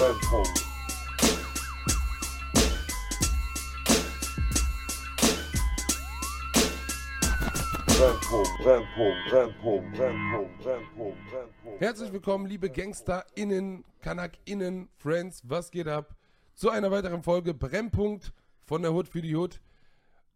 Brennpunkt. Herzlich willkommen, liebe GangsterInnen, KanakInnen, Friends, was geht ab? Zu einer weiteren Folge Brennpunkt von der Hood für die Hood.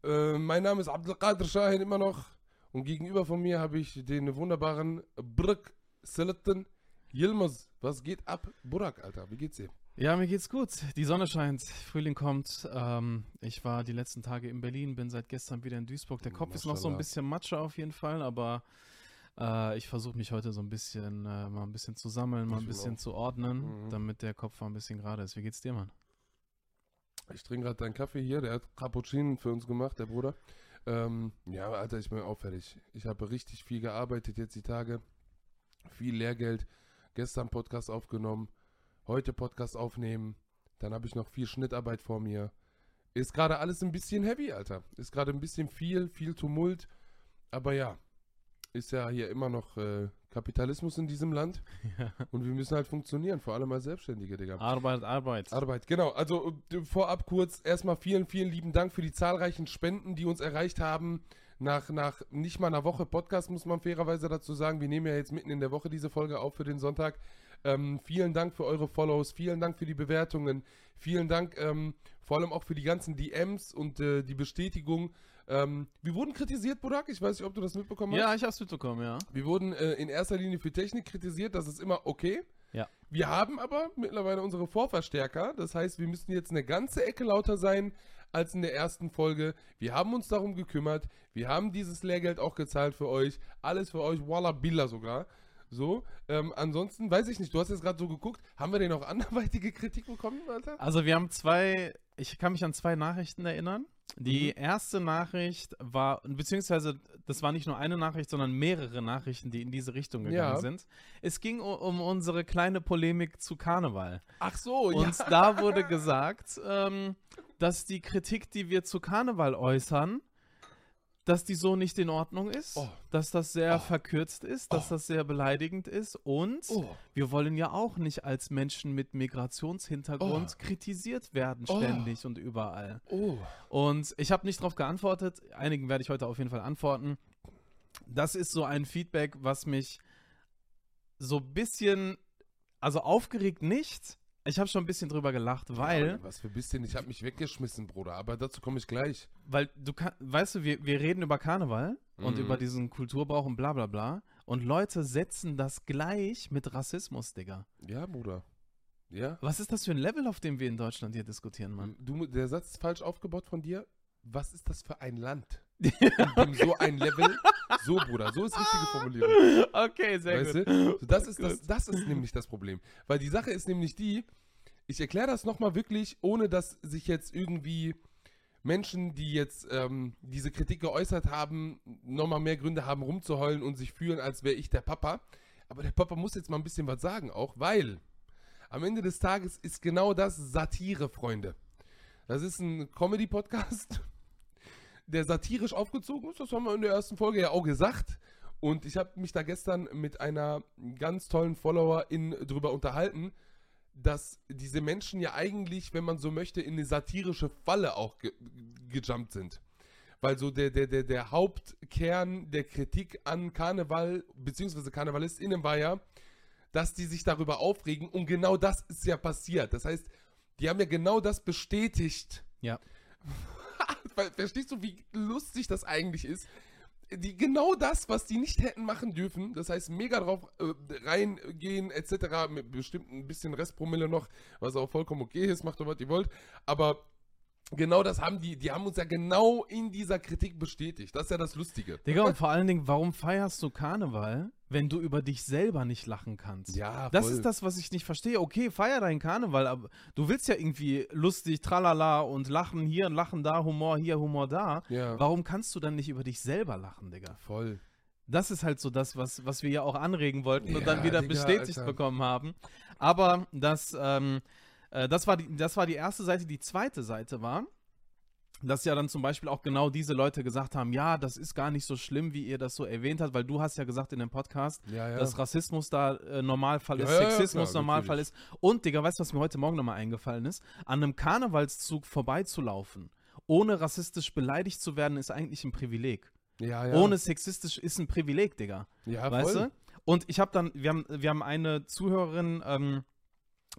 Äh, mein Name ist Abdelkader Shahin immer noch und gegenüber von mir habe ich den wunderbaren Brück Seletten Yilmaz. Was geht ab? Burak, Alter, wie geht's dir? Ja, mir geht's gut. Die Sonne scheint, Frühling kommt. Ähm, ich war die letzten Tage in Berlin, bin seit gestern wieder in Duisburg. Der Kopf ist noch so ein Maschallah. bisschen Matsche auf jeden Fall, aber äh, ich versuche mich heute so ein bisschen, äh, mal ein bisschen zu sammeln, mal ein bisschen zu ordnen, Mhm. damit der Kopf mal ein bisschen gerade ist. Wie geht's dir, Mann? Ich trinke gerade deinen Kaffee hier, der hat Cappuccino für uns gemacht, der Bruder. Ähm, ja, Alter, ich bin auch fertig. Ich habe richtig viel gearbeitet jetzt die Tage. Viel Lehrgeld. Gestern Podcast aufgenommen. Heute Podcast aufnehmen. Dann habe ich noch viel Schnittarbeit vor mir. Ist gerade alles ein bisschen heavy, Alter. Ist gerade ein bisschen viel, viel Tumult. Aber ja, ist ja hier immer noch äh, Kapitalismus in diesem Land. Und wir müssen halt funktionieren, vor allem als Selbstständige, Digga. Arbeit, Arbeit. Arbeit, genau. Also äh, vorab kurz erstmal vielen, vielen lieben Dank für die zahlreichen Spenden, die uns erreicht haben. Nach, nach nicht mal einer Woche Podcast muss man fairerweise dazu sagen. Wir nehmen ja jetzt mitten in der Woche diese Folge auf für den Sonntag. Ähm, vielen Dank für eure Follows, vielen Dank für die Bewertungen, vielen Dank ähm, vor allem auch für die ganzen DMs und äh, die Bestätigung. Ähm, wir wurden kritisiert, Burak. Ich weiß nicht, ob du das mitbekommen hast. Ja, ich hab's mitbekommen, ja. Wir wurden äh, in erster Linie für Technik kritisiert, das ist immer okay. Ja. Wir haben aber mittlerweile unsere Vorverstärker, das heißt, wir müssen jetzt eine ganze Ecke lauter sein als in der ersten Folge. Wir haben uns darum gekümmert, wir haben dieses Lehrgeld auch gezahlt für euch, alles für euch, Walla Billa sogar. So, ähm, ansonsten weiß ich nicht, du hast jetzt gerade so geguckt, haben wir denn noch anderweitige Kritik bekommen, Alter? Also wir haben zwei, ich kann mich an zwei Nachrichten erinnern. Die Mhm. erste Nachricht war, beziehungsweise das war nicht nur eine Nachricht, sondern mehrere Nachrichten, die in diese Richtung gegangen Ja. sind. Es ging um unsere kleine Polemik zu Karneval. Ach so, Und da wurde gesagt, ähm, dass die Kritik, die wir zu Karneval äußern, dass die so nicht in Ordnung ist, Oh. dass das sehr Oh. verkürzt ist, dass Oh. das sehr beleidigend ist und Oh. wir wollen ja auch nicht als Menschen mit Migrationshintergrund Oh. kritisiert werden, Oh. ständig und überall. Und ich habe nicht darauf geantwortet, einigen werde ich heute auf jeden Fall antworten. Das ist so ein Feedback, was mich so ein bisschen, also aufgeregt nicht. Ich habe schon ein bisschen drüber gelacht, weil, Ja, was für bisschen, ich habe mich weggeschmissen, Bruder, aber dazu komme ich gleich. weil du weißt du, wir, wir reden über Karneval und Mhm. über diesen Kulturbrauch und bla bla bla. Und Leute setzen das gleich mit Rassismus, Digga. Ja, Bruder. Ja. Was ist das für ein Level, auf dem wir in Deutschland hier diskutieren, Mann? Du, der Satz ist falsch aufgebaut von dir. Was ist das für ein Land? In dem so ein Level. So, Bruder, so ist richtige Formulierung. Okay, sehr Weißt gut. du? So, das, ist das, das ist nämlich das Problem. Weil die Sache ist nämlich die, ich erkläre das nochmal wirklich, ohne dass sich jetzt irgendwie Menschen, die jetzt ähm, diese Kritik geäußert haben, nochmal mehr Gründe haben, rumzuheulen und sich fühlen, als wäre ich der Papa. Aber der Papa muss jetzt mal ein bisschen was sagen auch, weil am Ende des Tages ist genau das Satire, Freunde. Das ist ein Comedy-Podcast, der satirisch aufgezogen ist. Das haben wir in der ersten Folge ja auch gesagt. Und ich habe mich da gestern mit einer ganz tollen Followerin drüber unterhalten, dass diese Menschen ja eigentlich, wenn man so möchte, in eine satirische Falle auch ge gejumpt sind. Weil so der, der, der, der Hauptkern der Kritik an Karneval, beziehungsweise KarnevalistInnen war ja, dass die sich darüber aufregen und genau das ist ja passiert. Das heißt, die haben ja genau das bestätigt. Ja. Verstehst du, wie lustig das eigentlich ist? Die, genau das, was die nicht hätten machen dürfen, das heißt mega drauf äh, reingehen etc., mit bestimmt ein bisschen Restpromille noch, was auch vollkommen okay ist, macht doch was ihr wollt, aber genau das haben die, die haben uns ja genau in dieser Kritik bestätigt, das ist ja das Lustige. Digga, und vor allen Dingen, warum feierst du Karneval, wenn du über dich selber nicht lachen kannst? Ja, Das voll. ist das, was ich nicht verstehe. Okay, feier deinen Karneval, aber du willst ja irgendwie lustig, tralala und lachen hier, lachen da, Humor hier, Humor da. Ja, Warum kannst du dann nicht über dich selber lachen, Digga? voll. Das ist halt so das, was, was wir ja auch anregen wollten und dann Ja, wieder Digga, bestätigt Alter. bekommen haben. Aber das, ähm, äh, das, war die, das war die erste Seite. Die zweite Seite war, dass ja dann zum Beispiel auch genau diese Leute gesagt haben, ja, das ist gar nicht so schlimm, wie ihr das so erwähnt habt, weil du hast ja gesagt in dem Podcast, Ja, ja. dass Rassismus da äh, Normalfall ist, Ja, Sexismus klar, Normalfall natürlich. ist. Und, Digga, weißt du, was mir heute Morgen nochmal eingefallen ist? An einem Karnevalszug vorbeizulaufen, ohne rassistisch beleidigt zu werden, ist eigentlich ein Privileg. ja, ja. Ohne sexistisch ist ein Privileg, Digga. ja, weißt voll. du? Und ich habe dann, wir haben, wir haben eine Zuhörerin ähm,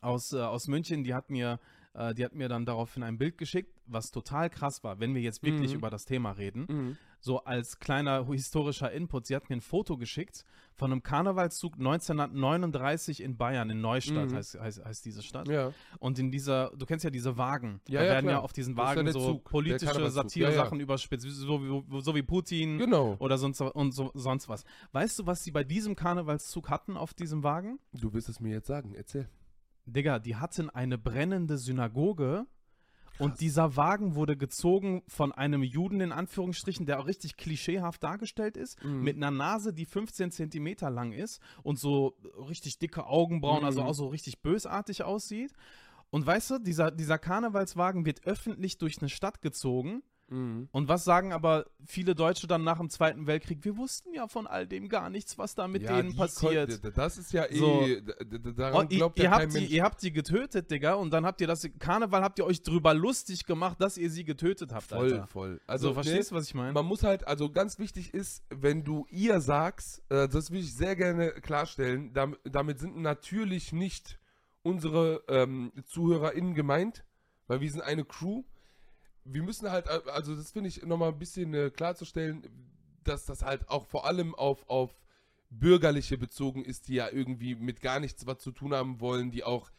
aus, äh, aus München, die hat mir, äh, die hat mir dann daraufhin ein Bild geschickt, was total krass war, wenn wir jetzt wirklich Mhm. über das Thema reden. Mhm. So als kleiner historischer Input. Sie hat mir ein Foto geschickt von einem Karnevalszug 1939 in Bayern, in Neustadt Mhm. heißt, heißt, heißt diese Stadt. Ja. Und in dieser, du kennst ja diese Wagen. Ja, da ja, werden ja klar. auf diesen ja Wagen so Zug, politische. Satire-Sachen Ja, überspitzt, so wie, so wie Putin Genau. oder sonst, und so, sonst was. Weißt du, was sie bei diesem Karnevalszug hatten auf diesem Wagen? Du wirst es mir jetzt sagen. Erzähl. Digga, die hatten eine brennende Synagoge und Krass. dieser Wagen wurde gezogen von einem Juden in Anführungsstrichen, der auch richtig klischeehaft dargestellt ist, Mhm. mit einer Nase, die 15 Zentimeter lang ist und so richtig dicke Augenbrauen, also Mhm. auch so richtig bösartig aussieht. Und weißt du, dieser, dieser Karnevalswagen wird öffentlich durch eine Stadt gezogen. Mhm. Und was sagen aber viele Deutsche dann nach dem Zweiten Weltkrieg? Wir wussten ja von all dem gar nichts, was da mit Ja, denen die passiert. Das ist ja eh. So. Oh, Daran ihr, glaubt ihr, ja kein habt die, Mensch. ihr habt die getötet, Digga, und dann habt ihr das Karneval habt ihr euch drüber lustig gemacht, dass ihr sie getötet habt, Voll, Alter. voll. Also, Also, verstehst du, was ich meine? Man muss halt, also ganz wichtig ist, wenn du ihr sagst, äh, das will ich sehr gerne klarstellen, damit, damit sind natürlich nicht unsere ähm, ZuhörerInnen gemeint, weil wir sind eine Crew. Wir müssen halt, also das finde ich nochmal ein bisschen äh, klarzustellen, dass das halt auch vor allem auf, auf Bürgerliche bezogen ist, die ja irgendwie mit gar nichts was zu tun haben wollen, die auch,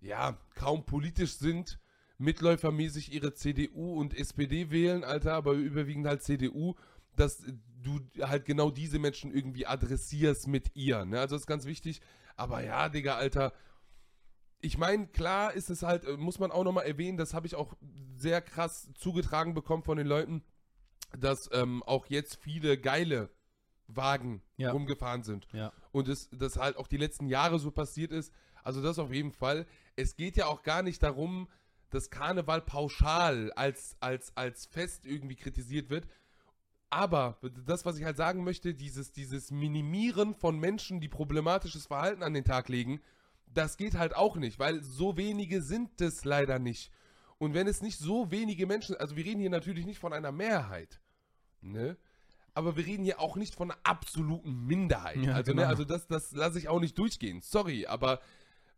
ja, kaum politisch sind, mitläufermäßig ihre CDU und SPD wählen, Alter, aber überwiegend halt CDU, dass du halt genau diese Menschen irgendwie adressierst mit ihr, ne? Also das ist ganz wichtig. Aber ja, Digga, Alter, ich meine, klar ist es halt, äh, muss man auch nochmal erwähnen, das habe ich auch sehr krass zugetragen bekommen von den Leuten, dass ähm, auch jetzt viele geile Wagen Ja. rumgefahren sind. Ja. Und es, das halt auch die letzten Jahre so passiert ist. Also das auf jeden Fall. Es geht ja auch gar nicht darum, dass Karneval pauschal als, als, als Fest irgendwie kritisiert wird. Aber das, was ich halt sagen möchte, dieses, dieses Minimieren von Menschen, die problematisches Verhalten an den Tag legen, das geht halt auch nicht, weil so wenige sind es leider nicht. Und wenn es nicht so wenige Menschen, also wir reden hier natürlich nicht von einer Mehrheit, ne? Aber wir reden hier auch nicht von einer absoluten Minderheit. Ja, also, genau. ne, also das, das lasse ich auch nicht durchgehen. Sorry, aber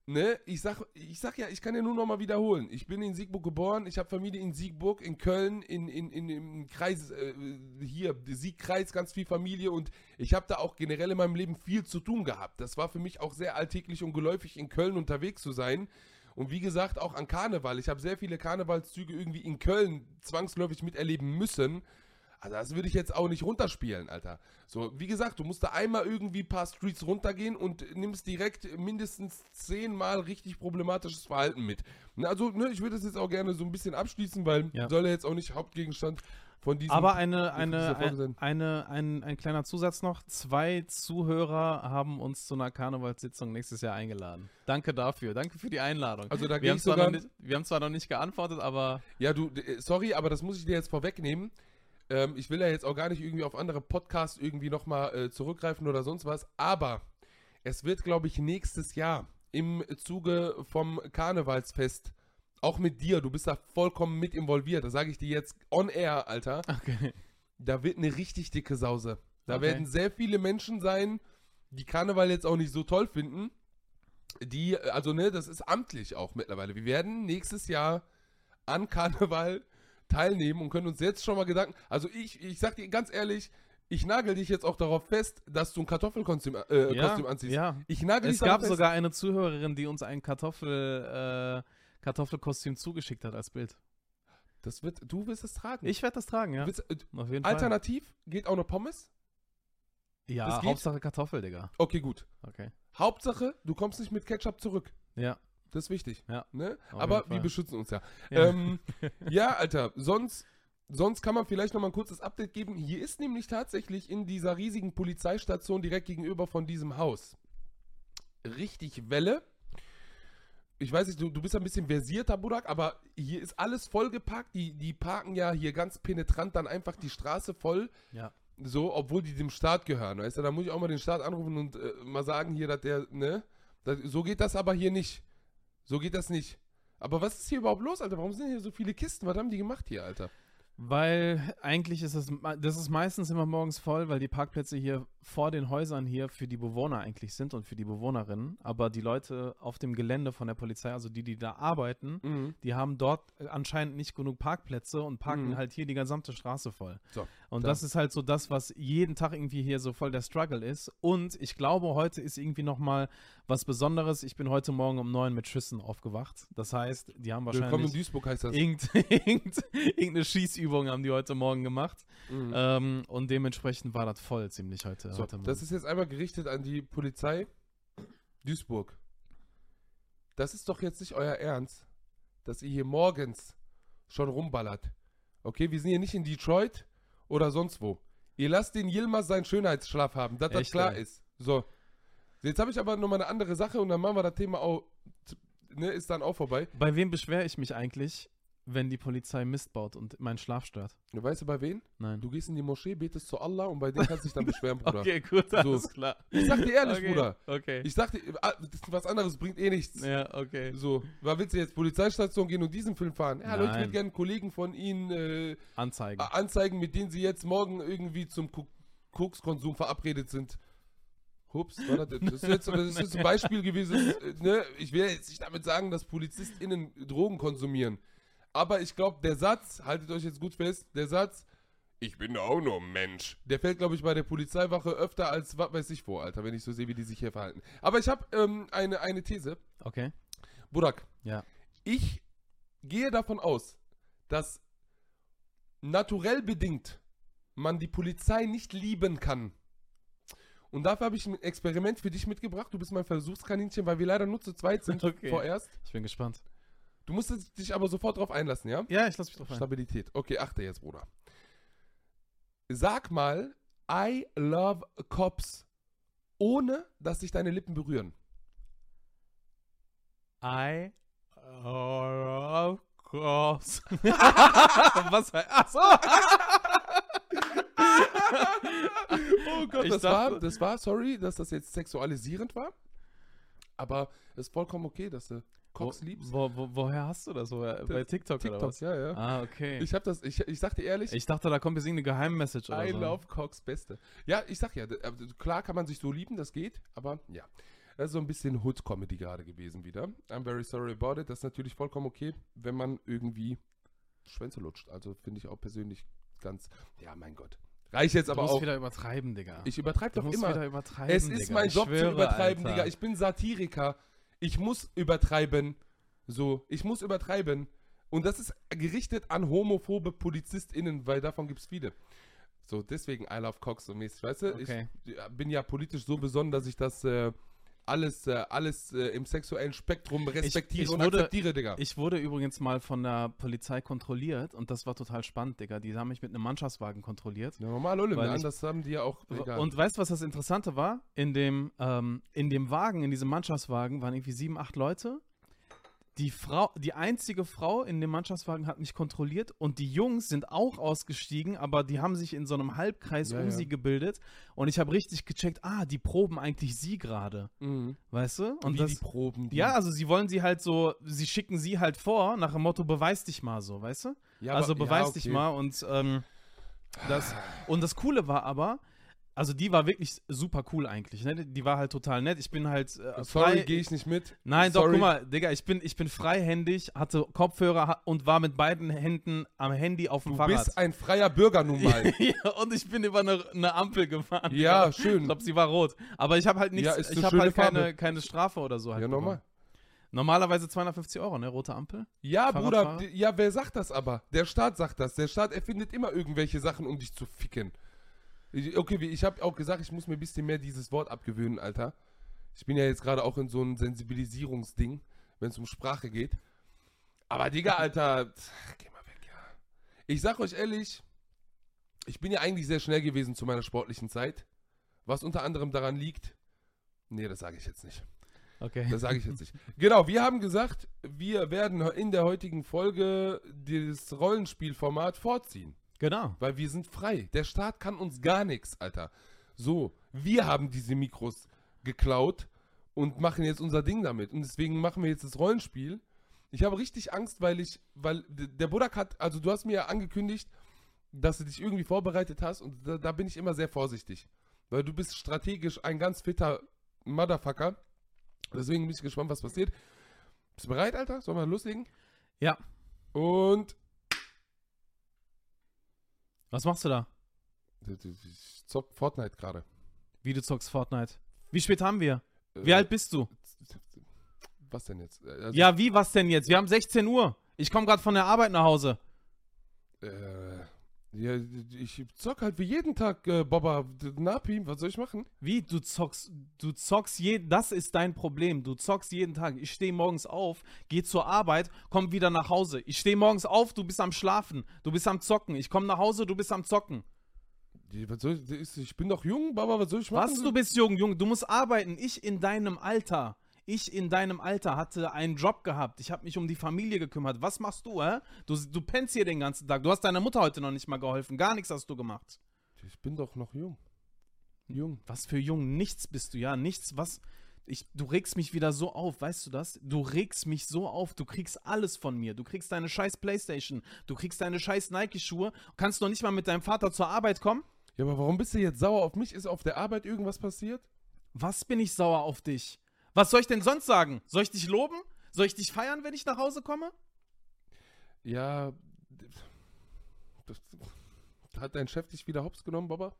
ne, ich sag, ich sag ja, ich kann ja nur noch mal wiederholen. Ich bin in Siegburg geboren, ich habe Familie in Siegburg, in Köln, in, in, in, im Kreis, äh, hier, Siegkreis, ganz viel Familie und ich habe da auch generell in meinem Leben viel zu tun gehabt. Das war für mich auch sehr alltäglich und geläufig, in Köln unterwegs zu sein. Und wie gesagt, auch an Karneval. Ich habe sehr viele Karnevalszüge irgendwie in Köln zwangsläufig miterleben müssen. Also das würde ich jetzt auch nicht runterspielen, Alter. So, wie gesagt, du musst da einmal irgendwie ein paar Streets runtergehen und nimmst direkt mindestens zehnmal richtig problematisches Verhalten mit. Also, ne, ich würde das jetzt auch gerne so ein bisschen abschließen, weil Ja. soll ja jetzt auch nicht Hauptgegenstand von diesem... Aber eine, eine, sein. eine, ein, ein kleiner Zusatz noch. Zwei Zuhörer haben uns zu einer Karnevalssitzung nächstes Jahr eingeladen. Danke dafür. Danke für die Einladung. Also da wir, haben sogar... noch nicht, wir haben zwar noch nicht geantwortet, aber Ja, du, sorry, aber das muss ich dir jetzt vorwegnehmen. Ähm, ich will ja jetzt auch gar nicht irgendwie auf andere Podcasts irgendwie nochmal äh, zurückgreifen oder sonst was, aber es wird, glaube ich, nächstes Jahr im Zuge vom Karnevalsfest, auch mit dir, du bist da vollkommen mit involviert, das sage ich dir jetzt on air, Alter, okay. da wird eine richtig dicke Sause. Da Okay. werden sehr viele Menschen sein, die Karneval jetzt auch nicht so toll finden. Die, also ne, das ist amtlich auch mittlerweile. Wir werden nächstes Jahr an Karneval teilnehmen und können uns jetzt schon mal Gedanken. Also ich, ich sag dir ganz ehrlich, ich nagel dich jetzt auch darauf fest, dass du ein Kartoffelkostüm äh, ja, Kostüm anziehst. ja. Ich nagel Es dich darauf gab fest. sogar eine Zuhörerin, die uns ein Kartoffel, äh, Kartoffelkostüm zugeschickt hat als Bild. Das wird, du wirst es tragen. Ich werde das tragen, ja. Wirst, äh, Auf jeden alternativ geht auch noch Pommes. Fall. Ja? Hauptsache Kartoffel, Digga. Okay, gut. Okay. Hauptsache, du kommst nicht mit Ketchup zurück. Ja. Das ist wichtig. Ja, Ne? Aber wir beschützen uns ja. Ja. Ähm, ja, Alter, sonst, sonst kann man vielleicht noch mal ein kurzes Update geben. Hier ist nämlich tatsächlich in dieser riesigen Polizeistation direkt gegenüber von diesem Haus richtig Welle. ich weiß nicht, du, du bist ein bisschen versierter, Burak, aber hier ist alles vollgepackt. Die, die parken ja hier ganz penetrant dann einfach die Straße voll. Ja. So, obwohl die dem Staat gehören. Weißt du, da muss ich auch mal den Staat anrufen und äh, mal sagen hier, dass der, ne? Das, so geht das aber hier nicht. So geht das nicht. Aber was ist hier überhaupt los, Alter? Warum sind hier so viele Kisten? Was haben die gemacht hier, Alter? Weil eigentlich ist es, das ist meistens immer morgens voll, weil die Parkplätze hier vor den Häusern hier für die Bewohner eigentlich sind und für die Bewohnerinnen. Aber die Leute auf dem Gelände von der Polizei, also die, die da arbeiten, Mhm. die haben dort anscheinend nicht genug Parkplätze und parken Mhm. halt hier die gesamte Straße voll. So, Und klar. das ist halt so das, was jeden Tag irgendwie hier so voll der Struggle ist. Und ich glaube, heute ist irgendwie nochmal was Besonderes. Ich bin heute Morgen um neun mit Schüssen aufgewacht. Das heißt, die haben Willkommen in wahrscheinlich Duisburg heißt das. irgend, irgend, irgendeine Schießübung haben die heute Morgen gemacht. Mhm. Ähm, und dementsprechend war das voll ziemlich heute, So, heute Morgen. das ist jetzt einmal gerichtet an die Polizei Duisburg. Das ist doch jetzt nicht euer Ernst, dass ihr hier morgens schon rumballert. Okay, wir sind hier nicht in Detroit oder sonst wo. Ihr lasst den Yilmaz seinen Schönheitsschlaf haben, dass das Echt, klar ey? ist. So. Jetzt habe ich aber nochmal eine andere Sache und dann machen wir das Thema auch, ne, ist dann auch vorbei. Bei wem beschwere ich mich eigentlich, wenn die Polizei Mist baut und meinen Schlaf stört? Du weißt du bei wen? Nein. Du gehst in die Moschee, betest zu Allah und bei dem kannst du dich dann beschweren, Bruder. Okay, gut, So. alles klar. Ich sag dir ehrlich, okay. Bruder. Okay. Ich sag dir, ah, was anderes bringt eh nichts. ja, okay. So, war willst du jetzt Polizeistation gehen und diesen Film fahren? Ja, Leute, ich Nein. würde gerne Kollegen von Ihnen äh, Anzeigen. anzeigen, mit denen Sie jetzt morgen irgendwie zum Ko- Kokskonsum verabredet sind. Hups, war das, das, ist jetzt, das ist jetzt ein Beispiel gewesen. äh, Ne? Ich will jetzt nicht damit sagen, dass PolizistInnen Drogen konsumieren. Aber ich glaube, der Satz, haltet euch jetzt gut fest, der Satz, ich bin auch nur ein Mensch, der fällt, glaube ich, bei der Polizeiwache öfter als was weiß ich vor, Alter, wenn ich so sehe, wie die sich hier verhalten. Aber ich habe ähm, eine, eine These. Okay. Burak, Ja. ich gehe davon aus, dass naturell bedingt man die Polizei nicht lieben kann. Und dafür habe ich ein Experiment für dich mitgebracht. Du bist mein Versuchskaninchen, weil wir leider nur zu zweit sind Okay. vorerst. Ich bin gespannt. Du musst dich aber sofort drauf einlassen, ja? Ja, ich lasse mich drauf ein. Stabilität. Okay, achte jetzt, Bruder. Sag mal, I love cops, ohne dass sich deine Lippen berühren. I of course. Was? Achso! Oh Gott, Ich das, dachte- war, das war, sorry, dass das jetzt sexualisierend war. Aber es ist vollkommen okay, dass du Cox wo, liebst. Wo, wo, woher hast du das? Woher? Bei TikTok, oder TikTok, was? ja, ja. Ah, okay. Ich, Ich hab das, ich, ich sag dir ehrlich, dachte, da kommt jetzt irgendeine Geheimmessage oder I so. love Cox Beste. Ja, ich sag ja, äh, klar kann man sich so lieben, das geht, aber ja. Das ist so ein bisschen Hood-Comedy gerade gewesen wieder. I'm very sorry about it. Das ist natürlich vollkommen okay, wenn man irgendwie Schwänze lutscht. Also finde ich auch persönlich ganz, ja, mein Gott. Reicht jetzt Du aber musst auch. wieder übertreiben, Digga. Ich übertreibe du doch musst immer. wieder übertreiben, Es ist Digga. mein Ich Job zu übertreiben, Alter. Digga. Ich bin Satiriker. Ich muss übertreiben. So, ich muss übertreiben. Und das ist gerichtet an homophobe PolizistInnen, weil davon gibt es viele. So, deswegen I love Cox so mäßig, weißt du? Okay. Ich bin ja politisch so besonnen, dass ich das äh, alles, äh, alles äh, im sexuellen Spektrum respektiere ich und wurde- akzeptiere, Digga. Ich wurde übrigens mal von der Polizei kontrolliert und das war total spannend, Digga. Die haben mich mit einem Mannschaftswagen kontrolliert. ja, normal, Olle, weil ich- anders haben die ja auch. Egal. Und weißt du, was das Interessante war? In dem, ähm, in dem Wagen, in diesem Mannschaftswagen waren irgendwie sieben, acht Leute. Die Frau, die einzige Frau in dem Mannschaftswagen hat mich kontrolliert und die Jungs sind auch ausgestiegen, aber die haben sich in so einem Halbkreis Ja, um ja. sie gebildet und ich habe richtig gecheckt, ah, die proben eigentlich sie gerade, mhm. weißt du? Und Wie das, die Proben. Die, ja, also sie wollen sie halt so, sie schicken sie halt vor, nach dem Motto, beweis dich mal so, weißt du? Ja, also aber- ja, beweis dich okay. mal und ähm, das und das Coole war aber, also die war wirklich super cool eigentlich, ne? Die war halt total nett. Ich bin halt äh, Sorry, gehe ich nicht mit. Nein, doch, Sorry. guck mal, Digga, ich bin, ich bin freihändig, hatte Kopfhörer und war mit beiden Händen am Handy auf dem Du Fahrrad. bist ein freier Bürger nun mal. ja, und ich bin über eine, eine Ampel gefahren. Ja, Ich schön. glaube, sie war rot. Aber ich habe halt nichts, Ja, ist ich habe halt keine, Farbe. keine Strafe oder so. Halt Ja, normal. Normalerweise 250 Euro, ne? Rote Ampel. Ja, Bruder, ja, wer sagt das aber? Der Staat sagt das. Der Staat erfindet immer irgendwelche Sachen, um dich zu ficken. Okay, ich habe auch gesagt, ich muss mir ein bisschen mehr dieses Wort abgewöhnen, Alter. Ich bin ja jetzt gerade auch in so einem Sensibilisierungsding, wenn es um Sprache geht. Aber Digga, Alter, geh mal weg, ja. Ich sag euch ehrlich, ich bin ja eigentlich sehr schnell gewesen zu meiner sportlichen Zeit. Was unter anderem daran liegt, nee, das sage ich jetzt nicht. Okay. Das sage ich jetzt nicht. Genau, wir haben gesagt, wir werden in der heutigen Folge das Rollenspielformat vorziehen. Genau. Weil wir sind frei. Der Staat kann uns gar nichts, Alter. So, wir haben diese Mikros geklaut und machen jetzt unser Ding damit. Und deswegen machen wir jetzt das Rollenspiel. Ich habe richtig Angst, weil ich, weil der Budak hat, also du hast mir ja angekündigt, dass du dich irgendwie vorbereitet hast und da, da bin ich immer sehr vorsichtig. Weil du bist strategisch ein ganz fitter Motherfucker. Deswegen bin ich gespannt, was passiert. Bist du bereit, Alter? Sollen wir loslegen? Ja. Und Was machst du da? ich zock Fortnite gerade. Wie du zockst Fortnite. Wie spät haben wir? Wie Äh, alt bist du? Was denn jetzt? Äh, Also, Ja, wie, was denn jetzt? Wir haben 16 Uhr. Ich komme gerade von der Arbeit nach Hause. Äh, ja, ich zock halt wie jeden Tag, äh, Baba. Napi, was soll ich machen? Wie? Du zockst, du zockst jeden, das ist dein Problem. Du zockst jeden Tag. Ich stehe morgens auf, gehe zur Arbeit, komm wieder nach Hause. Ich stehe morgens auf, du bist am Schlafen, du bist am Zocken. Ich komme nach Hause, du bist am Zocken. Die- Was soll ich, ich bin doch jung, Baba, was soll ich machen? Was? Du bist jung, Junge, du musst arbeiten. Ich in deinem Alter. Ich in deinem Alter hatte einen Job gehabt. Ich habe mich um die Familie gekümmert. Was machst du, hä? Du, du pennst hier den ganzen Tag. Du hast deiner Mutter heute noch nicht mal geholfen. Gar nichts hast du gemacht. Ich bin doch noch jung. Jung. Was für jung? Nichts bist du, ja. Nichts, was. Ich, du regst mich wieder so auf, weißt du das? Du regst mich so auf, du kriegst alles von mir. Du kriegst deine scheiß Playstation, du kriegst deine scheiß Nike-Schuhe, kannst noch nicht mal mit deinem Vater zur Arbeit kommen? Ja, aber warum bist du jetzt sauer auf mich? Ist auf der Arbeit irgendwas passiert? Was bin ich sauer auf dich? Was soll ich denn sonst sagen? Soll ich dich loben? Soll ich dich feiern, wenn ich nach Hause komme? Ja. Das, hat dein Chef dich wieder hops genommen, Baba?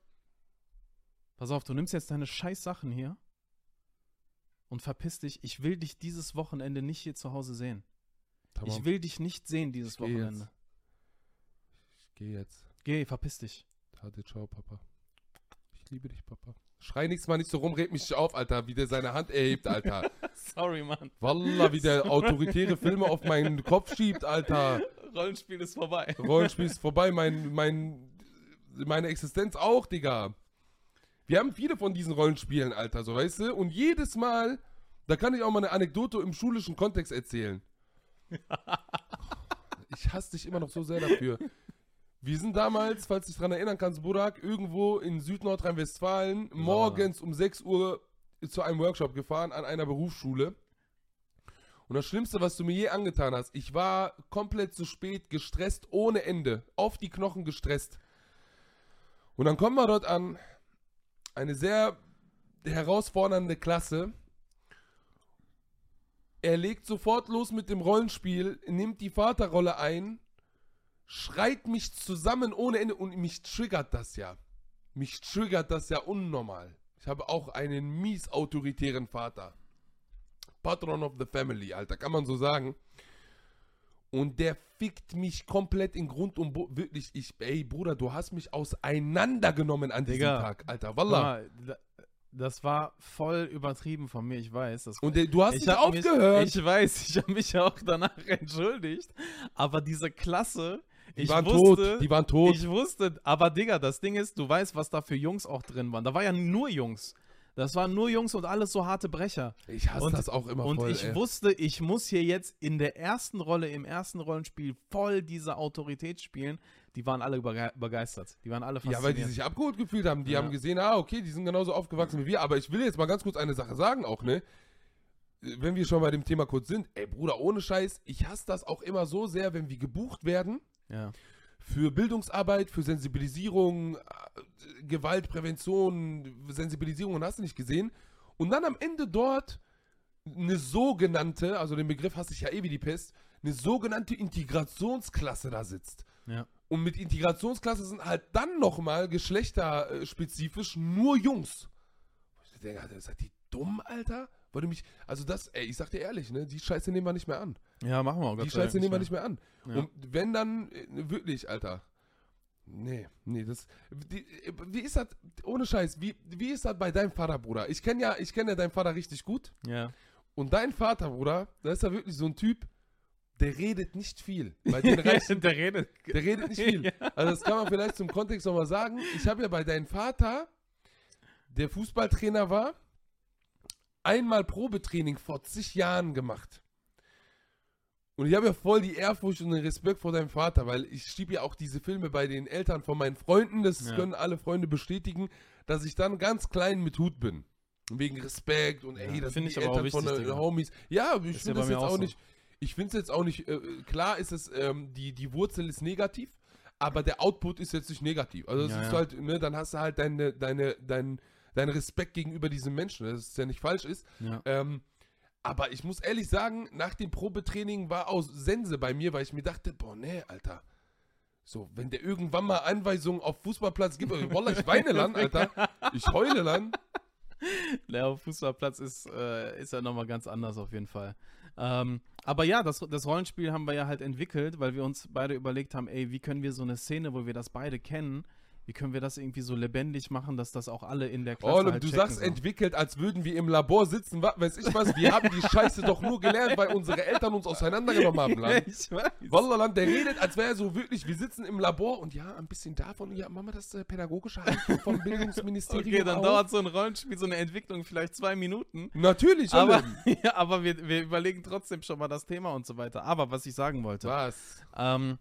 Pass auf, du nimmst jetzt deine scheiß Sachen hier und verpiss dich. Ich will dich dieses Wochenende nicht hier zu Hause sehen. Tamam, Ich will dich nicht sehen dieses Ich geh Wochenende. jetzt. Ich gehe jetzt. Geh, verpiss dich. Tate, ciao, Papa. Ich liebe dich, Papa. Schrei nichts mal nicht so rum, red mich nicht auf, Alter, wie der seine Hand erhebt, Alter. Sorry, Mann. Wallah, wie der autoritäre Filme auf meinen Kopf schiebt, Alter. Rollenspiel ist vorbei. Rollenspiel ist vorbei, mein, mein, meine Existenz auch, Digga. Wir haben viele von diesen Rollenspielen, Alter, so weißt du? Und jedes Mal, da kann ich auch mal eine Anekdote im schulischen Kontext erzählen. Ich hasse dich immer noch so sehr dafür. Wir sind damals, falls du dich dran erinnern kannst, Burak, irgendwo in Südnordrhein-Westfalen morgens um 6 Uhr zu einem Workshop gefahren an einer Berufsschule. Und das Schlimmste, was du mir je angetan hast, ich war komplett zu spät, gestresst ohne Ende, auf die Knochen gestresst. Und dann kommen wir dort an, eine sehr herausfordernde Klasse. Er legt sofort los mit dem Rollenspiel, nimmt die Vaterrolle ein, schreit mich zusammen ohne Ende und mich triggert das ja. Mich triggert das ja unnormal. Ich habe auch einen mies autoritären Vater. Patron of the Family, Alter, kann man so sagen. Und der fickt mich komplett in Grund und Boden. Wirklich, ich, ey, Bruder, du hast mich auseinandergenommen an diesem Digga. Tag, Alter. Wallah. Das war voll übertrieben von mir, ich weiß. Das Und äh, du hast ich nicht aufgehört. Mich, ich weiß, ich habe mich auch danach entschuldigt. Aber diese Klasse, die ich waren wusste, tot. Die waren tot. ich wusste, aber Digga, das Ding ist, du weißt, was da für Jungs auch drin waren. Da war ja nur Jungs. Das waren nur Jungs und alles so harte Brecher. Ich hasse Und- das auch immer Und voll. ich ey. wusste, ich muss hier jetzt in der ersten Rolle, im ersten Rollenspiel voll diese Autorität spielen. Die waren alle begeistert. Die waren alle Ja, fasziniert. weil die sich abgeholt gefühlt haben. Die Ja. haben gesehen, ah, okay, die sind genauso aufgewachsen wie wir. Aber ich will jetzt mal ganz kurz eine Sache sagen auch, ne? Wenn wir schon bei dem Thema kurz sind, ey Bruder, ohne Scheiß, ich hasse das auch immer so sehr, wenn wir gebucht werden ja. für Bildungsarbeit, für Sensibilisierung, äh, Gewaltprävention, Sensibilisierung und hast du nicht gesehen. Und dann am Ende dort eine sogenannte, also den Begriff hasse ich ja eh wie die Pest, eine sogenannte Integrationsklasse da sitzt. Ja. Und mit Integrationsklasse sind halt dann nochmal geschlechterspezifisch nur Jungs. Ich denke, Alter, seid ihr dumm, Alter? Weil du mich, also das, ey, ich sag dir ehrlich, ne, die Scheiße nehmen wir nicht mehr an. Ja, machen wir auch Die Scheiße nehmen wir nicht mehr an. Ja. Und wenn dann, äh, wirklich, Alter. Nee, nee, das. Die, wie ist das, ohne Scheiß, wie, wie ist das bei deinem Vater, Bruder? Ich kenne ja, ich kenne ja deinen Vater richtig gut. Ja. Und dein Vater, Bruder, da ist ja wirklich so ein Typ, der redet nicht viel. Bei den reichen der redet. der redet nicht viel. Ja. Also das kann man vielleicht zum Kontext nochmal sagen. Ich habe ja bei deinem Vater, der Fußballtrainer war, einmal Probetraining vor zig Jahren gemacht. Und ich habe ja voll die Ehrfurcht und den Respekt vor deinem Vater, weil ich schiebe ja auch diese Filme bei den Eltern von meinen Freunden, das Ja. können alle Freunde bestätigen, dass ich dann ganz klein mit Hut bin. Wegen Respekt und ey, Ja, das sind die ich aber auch Eltern von wichtig, den Digga. Homies. Ja, ich ja finde das mir jetzt auch so. nicht, ich finde es jetzt auch nicht, äh, klar ist es, ähm, die, die Wurzel ist negativ, aber der Output ist jetzt nicht negativ. Also das Ja, ist halt, ne, dann hast du halt deine, deine, dein, deinen Respekt gegenüber diesem Menschen, dass es ja nicht falsch ist. Ja. Ähm, aber ich muss ehrlich sagen, nach dem Probetraining war auch Sense bei mir, weil ich mir dachte, boah, nee, Alter. So, wenn der irgendwann mal Anweisungen auf Fußballplatz gibt, äh, Wallah, ich weine dann, Alter. Ich heule dann. Der auf Fußballplatz ist, äh, ist ja nochmal ganz anders auf jeden Fall. Ähm, aber ja, das, das Rollenspiel haben wir ja halt entwickelt, weil wir uns beide überlegt haben, ey, wie können wir so eine Szene, wo wir das beide kennen, wie können wir das irgendwie so lebendig machen, dass das auch alle in der Klasse Oh, halt du sagst so. entwickelt, als würden wir im Labor sitzen, was weiß ich was. Wir haben die Scheiße doch nur gelernt, weil unsere Eltern uns auseinandergenommen haben, Land. ich weiß. Wallah, Land, der redet, als wäre er so wirklich, wir sitzen im Labor und ja, ein bisschen davon, ja, machen wir das äh, pädagogische Handbuch vom Bildungsministerium Okay, dann dauert so ein Rollenspiel, so eine Entwicklung vielleicht zwei Minuten. Natürlich, Aber, ja, aber wir, wir überlegen trotzdem schon mal das Thema und so weiter. Aber was ich sagen wollte, was? ähm,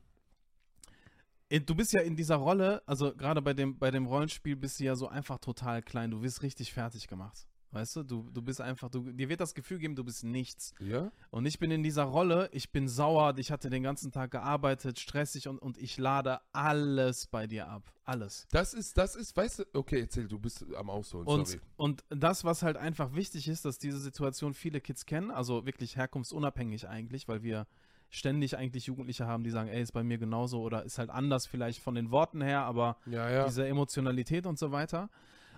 du bist ja in dieser Rolle, also gerade bei dem, bei dem Rollenspiel bist du ja so einfach total klein. Du wirst richtig fertig gemacht. Weißt du, du, du bist einfach, du, dir wird das Gefühl geben, du bist nichts. Ja? Und ich bin in dieser Rolle, ich bin sauer, ich hatte den ganzen Tag gearbeitet, stressig und, und ich lade alles bei dir ab. Alles. Das ist, das ist, weißt du, okay, erzähl, du bist am Ausholen, Und, sorry. und das, was halt einfach wichtig ist, dass diese Situation viele Kids kennen, also wirklich herkunftsunabhängig eigentlich, weil wir ständig eigentlich Jugendliche haben, die sagen, ey, ist bei mir genauso oder ist halt anders vielleicht von den Worten her, aber Ja, ja. diese Emotionalität und so weiter.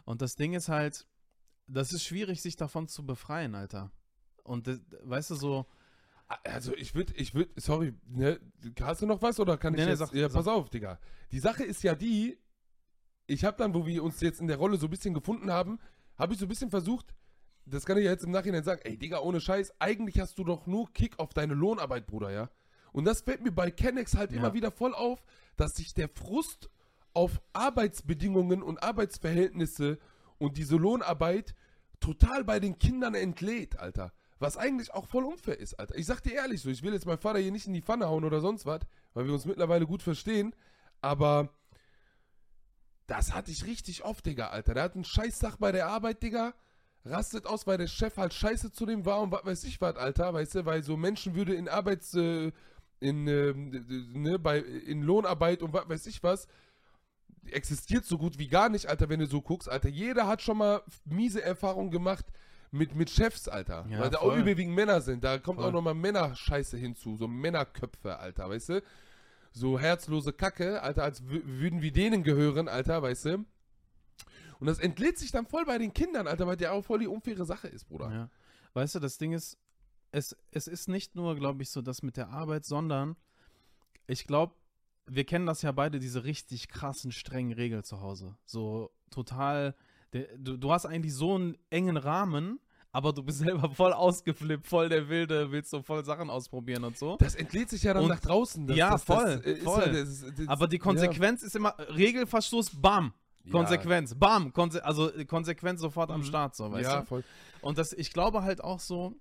Und das Ding ist halt, das ist schwierig, sich davon zu befreien, Alter. Und weißt du, so, Also ich würde, ich würde, sorry, ne, hast du noch was oder kann ich Nee, nee, jetzt, sag- ja, sag. pass auf, Digga. Die Sache ist ja die, ich habe dann, wo wir uns jetzt in der Rolle so ein bisschen gefunden haben, habe ich so ein bisschen versucht, das kann ich ja jetzt im Nachhinein sagen, ey, Digga, ohne Scheiß, eigentlich hast du doch nur Kick auf deine Lohnarbeit, Bruder, ja? Und das fällt mir bei Kennex halt Ja. immer wieder voll auf, dass sich der Frust auf Arbeitsbedingungen und Arbeitsverhältnisse und diese Lohnarbeit total bei den Kindern entlädt, Alter. Was eigentlich auch voll unfair ist, Alter. Ich sag dir ehrlich so, ich will jetzt meinen Vater hier nicht in die Pfanne hauen oder sonst was, weil wir uns mittlerweile gut verstehen, aber das hatte ich richtig oft, Digga, Alter. Der hat einen Scheißtag bei der Arbeit, Digga, rastet aus, weil der Chef halt scheiße zu dem war und was weiß ich was, Alter, weißt du, weil so Menschenwürde in Arbeits, äh, in, ähm, ne, bei, in Lohnarbeit und was weiß ich was, existiert so gut wie gar nicht, Alter, wenn du so guckst, Alter. Jeder hat schon mal miese Erfahrungen gemacht mit, mit Chefs, Alter. Ja, weil da auch überwiegend Männer sind. Da kommt Voll. auch nochmal Männerscheiße hinzu, so Männerköpfe, Alter, weißt du? So herzlose Kacke, Alter, als wü- würden wir denen gehören, Alter, weißt du? Und das entlädt sich dann voll bei den Kindern, Alter, weil der auch voll die unfaire Sache ist, Bruder. Ja. Weißt du, das Ding ist, es, es ist nicht nur, glaube ich, so das mit der Arbeit, sondern ich glaube, wir kennen das ja beide, diese richtig krassen, strengen Regeln zu Hause. So total, der, du, du hast eigentlich so einen engen Rahmen, aber du bist selber voll ausgeflippt, voll der Wilde, willst so voll Sachen ausprobieren und so. Das entlädt sich ja dann Und- nach draußen. Das, Ja, das, voll, Das, voll. Ja, das, Aber die Konsequenz ist immer, Regelverstoß, bam, Ja. Konsequenz, bam, Konse also äh, Konsequenz sofort am Mhm. Start, so, weißt ja, du? voll. Und das, ich glaube halt auch so,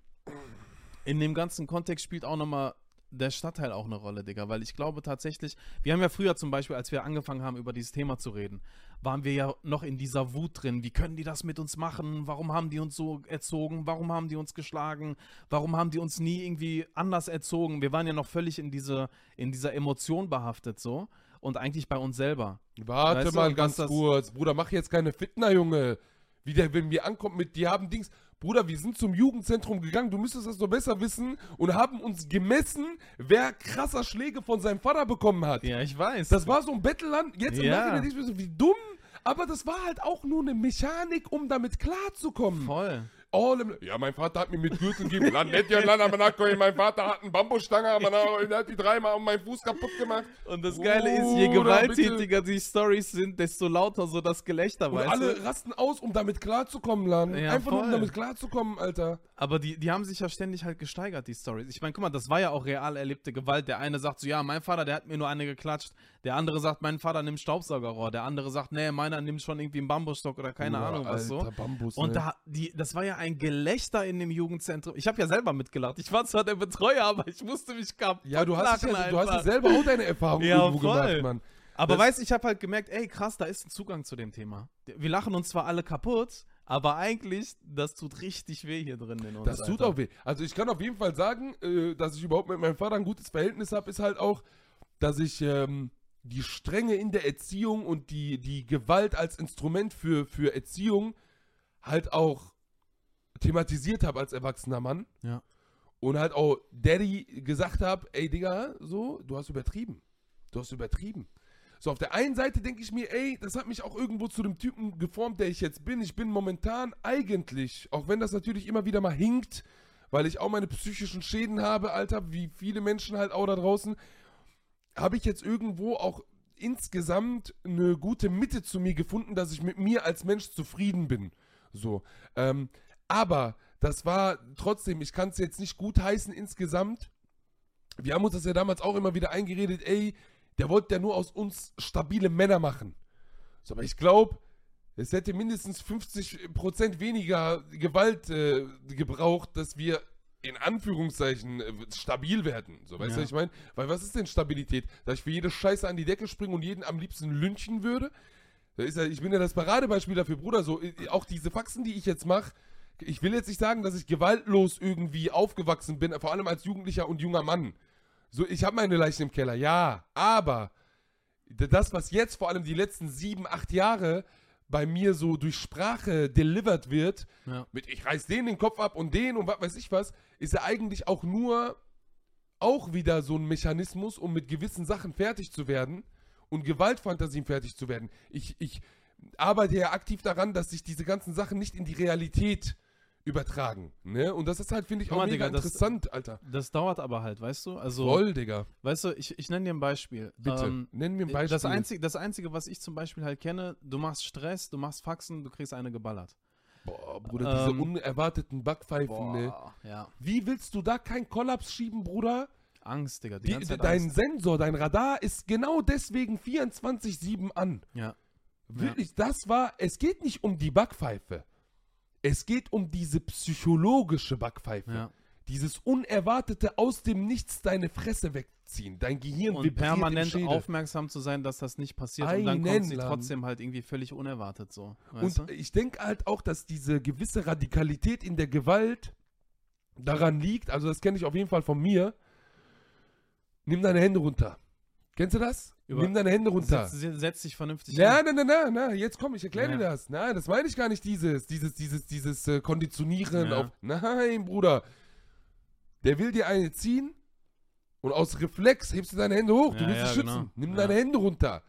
in dem ganzen Kontext spielt auch nochmal der Stadtteil auch eine Rolle, Digga. Weil ich glaube tatsächlich, wir haben ja früher zum Beispiel, als wir angefangen haben, über dieses Thema zu reden, waren wir ja noch in dieser Wut drin. Wie können die das mit uns machen? Warum haben die uns so erzogen? Warum haben die uns geschlagen? Warum haben die uns nie irgendwie anders erzogen? Wir waren ja noch völlig in, diese, in dieser Emotion behaftet so. Und eigentlich bei uns selber. Warte Weißt du, mal und ganz kurz. Bruder, mach jetzt keine Fitner, Junge. Wie der, wenn wir ankommt mit, die haben Dings. Bruder, wir sind zum Jugendzentrum gegangen, du müsstest das doch besser wissen und haben uns gemessen, wer krasser Schläge von seinem Vater bekommen hat. Ja, ich weiß. Das war so ein Bettelland. Jetzt im Ja. Nachhinein du mir so, wie dumm. Aber das war halt auch nur eine Mechanik, um damit klarzukommen. voll. All im, ja, mein Vater hat mir mit Gürtel gegeben. Land nicht, ja, Land, aber nachher, mein Vater hat eine Bambusstange, aber der hat die dreimal um meinen Fuß kaputt gemacht. Und das Geile ist, je Bruder, gewalttätiger die Stories sind, desto lauter so das Gelächter, Und weißt alle du? rasten aus, um damit klarzukommen, Lan. Ja, Einfach nur, um voll. damit klarzukommen, Alter. Aber die, die haben sich ja ständig halt gesteigert, die Stories. Ich meine, guck mal, das war ja auch real erlebte Gewalt. Der eine sagt so, ja, mein Vater, der hat mir nur eine geklatscht. Der andere sagt, mein Vater nimmt Staubsaugerrohr. Der andere sagt, nee, meiner nimmt schon irgendwie einen Bambusstock oder keine Bruder, Ahnung was so. Alter, Bambus, Und ne? da, die, das war ja ein Gelächter in dem Jugendzentrum. Ich habe ja selber mitgelacht. Ich war zwar der Betreuer, aber ich musste mich kaputt Ja, du hast, ja, du hast ja selber auch deine Erfahrungen Ja, irgendwo voll. gemacht, Mann. Aber Das- weißt, ich habe halt gemerkt, ey, krass, da ist ein Zugang zu dem Thema. Wir lachen uns zwar alle kaputt, aber eigentlich, das tut richtig weh hier drin in uns. Das tut Alter. auch weh. Also ich kann auf jeden Fall sagen, äh, dass ich überhaupt mit meinem Vater ein gutes Verhältnis habe, ist halt auch, dass ich ähm, die Strenge in der Erziehung und die, die Gewalt als Instrument für, für Erziehung halt auch thematisiert habe als erwachsener Mann. Ja. Und halt auch Daddy gesagt habe, ey Digga, so, du hast übertrieben. Du hast übertrieben. So, auf der einen Seite denke ich mir, ey, das hat mich auch irgendwo zu dem Typen geformt, der ich jetzt bin. Ich bin momentan eigentlich, auch wenn das natürlich immer wieder mal hinkt, weil ich auch meine psychischen Schäden habe, Alter, wie viele Menschen halt auch da draußen, habe ich jetzt irgendwo auch insgesamt eine gute Mitte zu mir gefunden, dass ich mit mir als Mensch zufrieden bin. So. Ähm, aber das war trotzdem, ich kann es jetzt nicht gut heißen insgesamt. Wir haben uns das ja damals auch immer wieder eingeredet, ey, der wollte ja nur aus uns stabile Männer machen. So, aber ich glaube, es hätte mindestens 50% weniger Gewalt äh, gebraucht, dass wir in Anführungszeichen äh, stabil werden. So, weißt du, Ja. was ich meine? Weil was ist denn Stabilität? Dass ich für jede Scheiße an die Decke springe und jeden am liebsten lynchen würde? Ja, ich bin ja das Paradebeispiel dafür, Bruder. So, äh, auch diese Faxen, die ich jetzt mache, ich will jetzt nicht sagen, dass ich gewaltlos irgendwie aufgewachsen bin, vor allem als Jugendlicher und junger Mann. So, ich habe meine Leichen im Keller, ja, aber das, was jetzt vor allem die letzten sieben, acht Jahre bei mir so durch Sprache delivered wird, Ja. mit ich reiß den den Kopf ab und den und was weiß ich was, ist ja eigentlich auch nur auch wieder so ein Mechanismus, um mit gewissen Sachen fertig zu werden und Gewaltfantasien fertig zu werden. Ich, ich arbeite ja aktiv daran, dass sich diese ganzen Sachen nicht in die Realität übertragen. Ne? Und das ist halt, finde ich, auch mal, mega Digga, das- interessant, Alter. Das dauert aber halt, weißt du? Also, Voll, Digga. weißt du, ich, ich nenne dir ein Beispiel. Bitte. Ähm, Nenn mir ein Beispiel. Das, Einzige, das Einzige, was ich zum Beispiel halt kenne, du machst Stress, du machst Faxen, du kriegst eine geballert. Boah, Bruder, diese Ähm, unerwarteten Backpfeifen, ne? ja. Wie willst du da keinen Kollaps schieben, Bruder? Angst, Digga. Die Die, dein Angst. Sensor, dein Radar ist genau deswegen 24-7 an. Ja. Wirklich, das war, es geht nicht um die Backpfeife. Es geht um diese psychologische Backpfeife. Ja. Dieses unerwartete aus dem Nichts deine Fresse wegziehen. Dein Gehirn Und permanent aufmerksam zu sein, dass das nicht passiert. und dann kommt Einen sie trotzdem halt irgendwie völlig unerwartet so. Weißt Und ich denke halt auch, dass diese gewisse Radikalität in der Gewalt daran liegt, also das kenne ich auf jeden Fall von mir. Nimm deine Hände runter. Kennst du das? Über- Nimm deine Hände du? runter. Setz, setz dich vernünftig Na, hin. na, na, na, na, jetzt komm, ich erkläre Ja. dir das. Nein, das meine ich gar nicht dieses, dieses, dieses, dieses äh, Konditionieren Ja. auf. Nein, Bruder. Der will dir eine ziehen und aus Reflex hebst du deine Hände hoch. du Ja, willst ja, dich schützen. genau. Nimm deine Hände runter.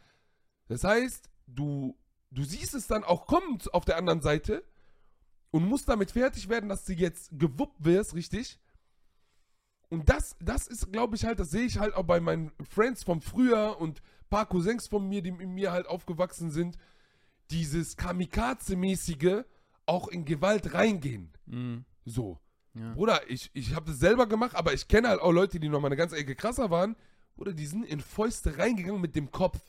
Das heißt, du, du siehst es dann auch kommen auf der anderen Seite und musst damit fertig werden, dass du jetzt gewuppt wirst, richtig? Und das, das ist, glaube ich, halt, das sehe ich halt auch bei meinen Friends vom Früher und ein paar Cousins von mir, die mit mir halt aufgewachsen sind, dieses Kamikaze-mäßige auch in Gewalt reingehen. Mhm. So. Ja. Bruder, ich, ich habe das selber gemacht, aber ich kenne halt auch Leute, die noch mal eine ganze Ecke krasser waren. Oder die sind in Fäuste reingegangen mit dem Kopf.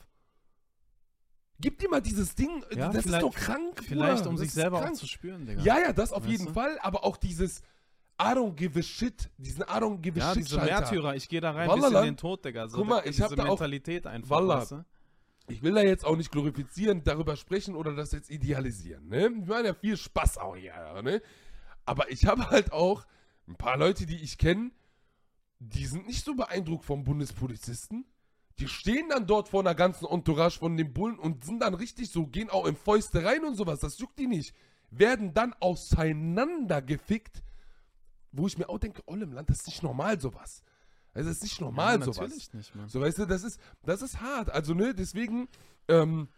Gib dir mal dieses Ding, Ja, das ist doch krank. Vielleicht, Bruder. um Das sich selber auch krank. zu spüren, Digga. Ja, ja, das auf Weißt jeden du? Fall, aber auch dieses I don't give a shit, diesen I don't give a Ja, shit diese Schalter. Märtyrer, ich gehe da rein Wallah, bis in den Tod, Digga. So, Guck mal, ich hab diese da auch- Mentalität einfach, Wallah. weißt du? Ich will da jetzt auch nicht glorifizieren, darüber sprechen oder das jetzt idealisieren, ne? Wir haben ja viel Spaß auch hier, ne? Aber ich habe halt auch ein paar Leute, die ich kenne, die sind nicht so beeindruckt vom Bundespolizisten. Die stehen dann dort vor einer ganzen Entourage von den Bullen und sind dann richtig so, gehen auch in Fäuste rein und sowas. Das juckt die nicht. Werden dann auseinandergefickt, wo ich mir auch denke, oh, im Land, das ist nicht normal sowas. Also, das ist nicht normal ja, sowas. natürlich nicht, Mann. So, weißt du, das ist, das ist hart. Also, ne, deswegen, ähm,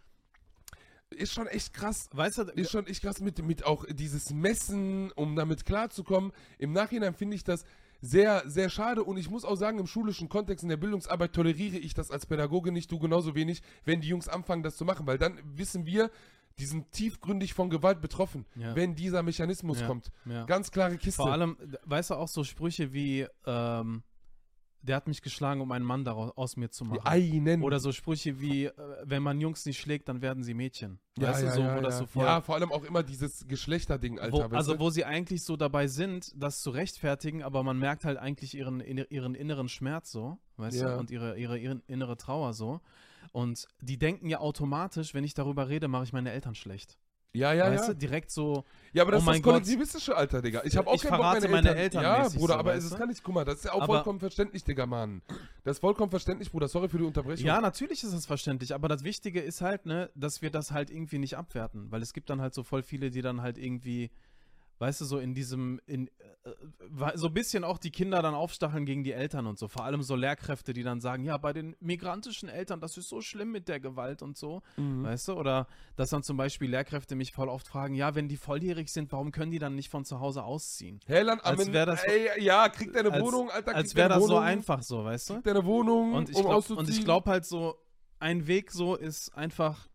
ist schon echt krass. Weißt du, Ist schon echt krass mit, mit auch dieses Messen, um damit klarzukommen. Im Nachhinein finde ich das sehr, sehr schade und ich muss auch sagen, im schulischen Kontext, in der Bildungsarbeit toleriere ich das als Pädagoge nicht, du genauso wenig, wenn die Jungs anfangen, das zu machen, weil dann wissen wir, die sind tiefgründig von Gewalt betroffen, Ja. wenn dieser Mechanismus Ja, kommt. ja. Ganz klare Kiste. Vor allem, weißt du, auch so Sprüche wie, ähm, der hat mich geschlagen, um einen Mann daraus, aus mir zu machen. Einen. Oder so Sprüche wie, äh, wenn man Jungs nicht schlägt, dann werden sie Mädchen. ja, weißt ja, du, so, ja, wo das ja. so voll. ja, vor allem auch immer dieses Geschlechterding, Alter. wo, also, du? wo sie eigentlich so dabei sind, das zu rechtfertigen, aber man merkt halt eigentlich ihren, ihren inneren Schmerz so, weißt Ja. du, und ihre, ihre, ihre innere Trauer so. Und die denken ja automatisch, wenn ich darüber rede, mache ich meine Eltern schlecht. ja, ja, weißt ja. du, direkt so, Ja, aber das Oh ist mein das kollektivistische Alter, Digga. Ich habe auch Ich keinen Bock, meine meine Eltern. Ja, Bruder, so, aber es ist gar nicht, guck mal, das ist ja auch Aber- vollkommen verständlich, Digga, Mann. Das ist vollkommen verständlich, Bruder. Sorry für die Unterbrechung. Ja, natürlich ist das verständlich, aber das Wichtige ist halt, ne, dass wir das halt irgendwie nicht abwerten, weil es gibt dann halt so voll viele, die dann halt irgendwie, weißt du, so in diesem, in, äh, wa- so ein bisschen auch die Kinder dann aufstacheln gegen die Eltern und so. Vor allem so Lehrkräfte, die dann sagen, ja, bei den migrantischen Eltern, das ist so schlimm mit der Gewalt und so, Mhm. weißt du? Oder dass dann zum Beispiel Lehrkräfte mich voll oft fragen, ja, wenn die volljährig sind, warum können die dann nicht von zu Hause ausziehen? Helland, Als Amen, wär das- ey, ja, krieg deine als- Wohnung, Alter, Als wäre das so Wohnung, einfach so, weißt du? Krieg deine Wohnung, Und ich um glaub- und ich glaube halt so, ein Weg so ist einfach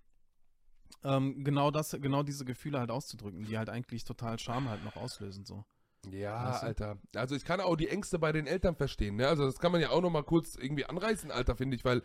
ähm, genau das, genau diese Gefühle halt auszudrücken, die halt eigentlich total Scham halt noch auslösen so. Ja, Weißt du? Alter. Also ich kann auch die Ängste bei den Eltern verstehen, ne? Also das kann man ja auch noch mal kurz irgendwie anreißen, Alter, finde ich, weil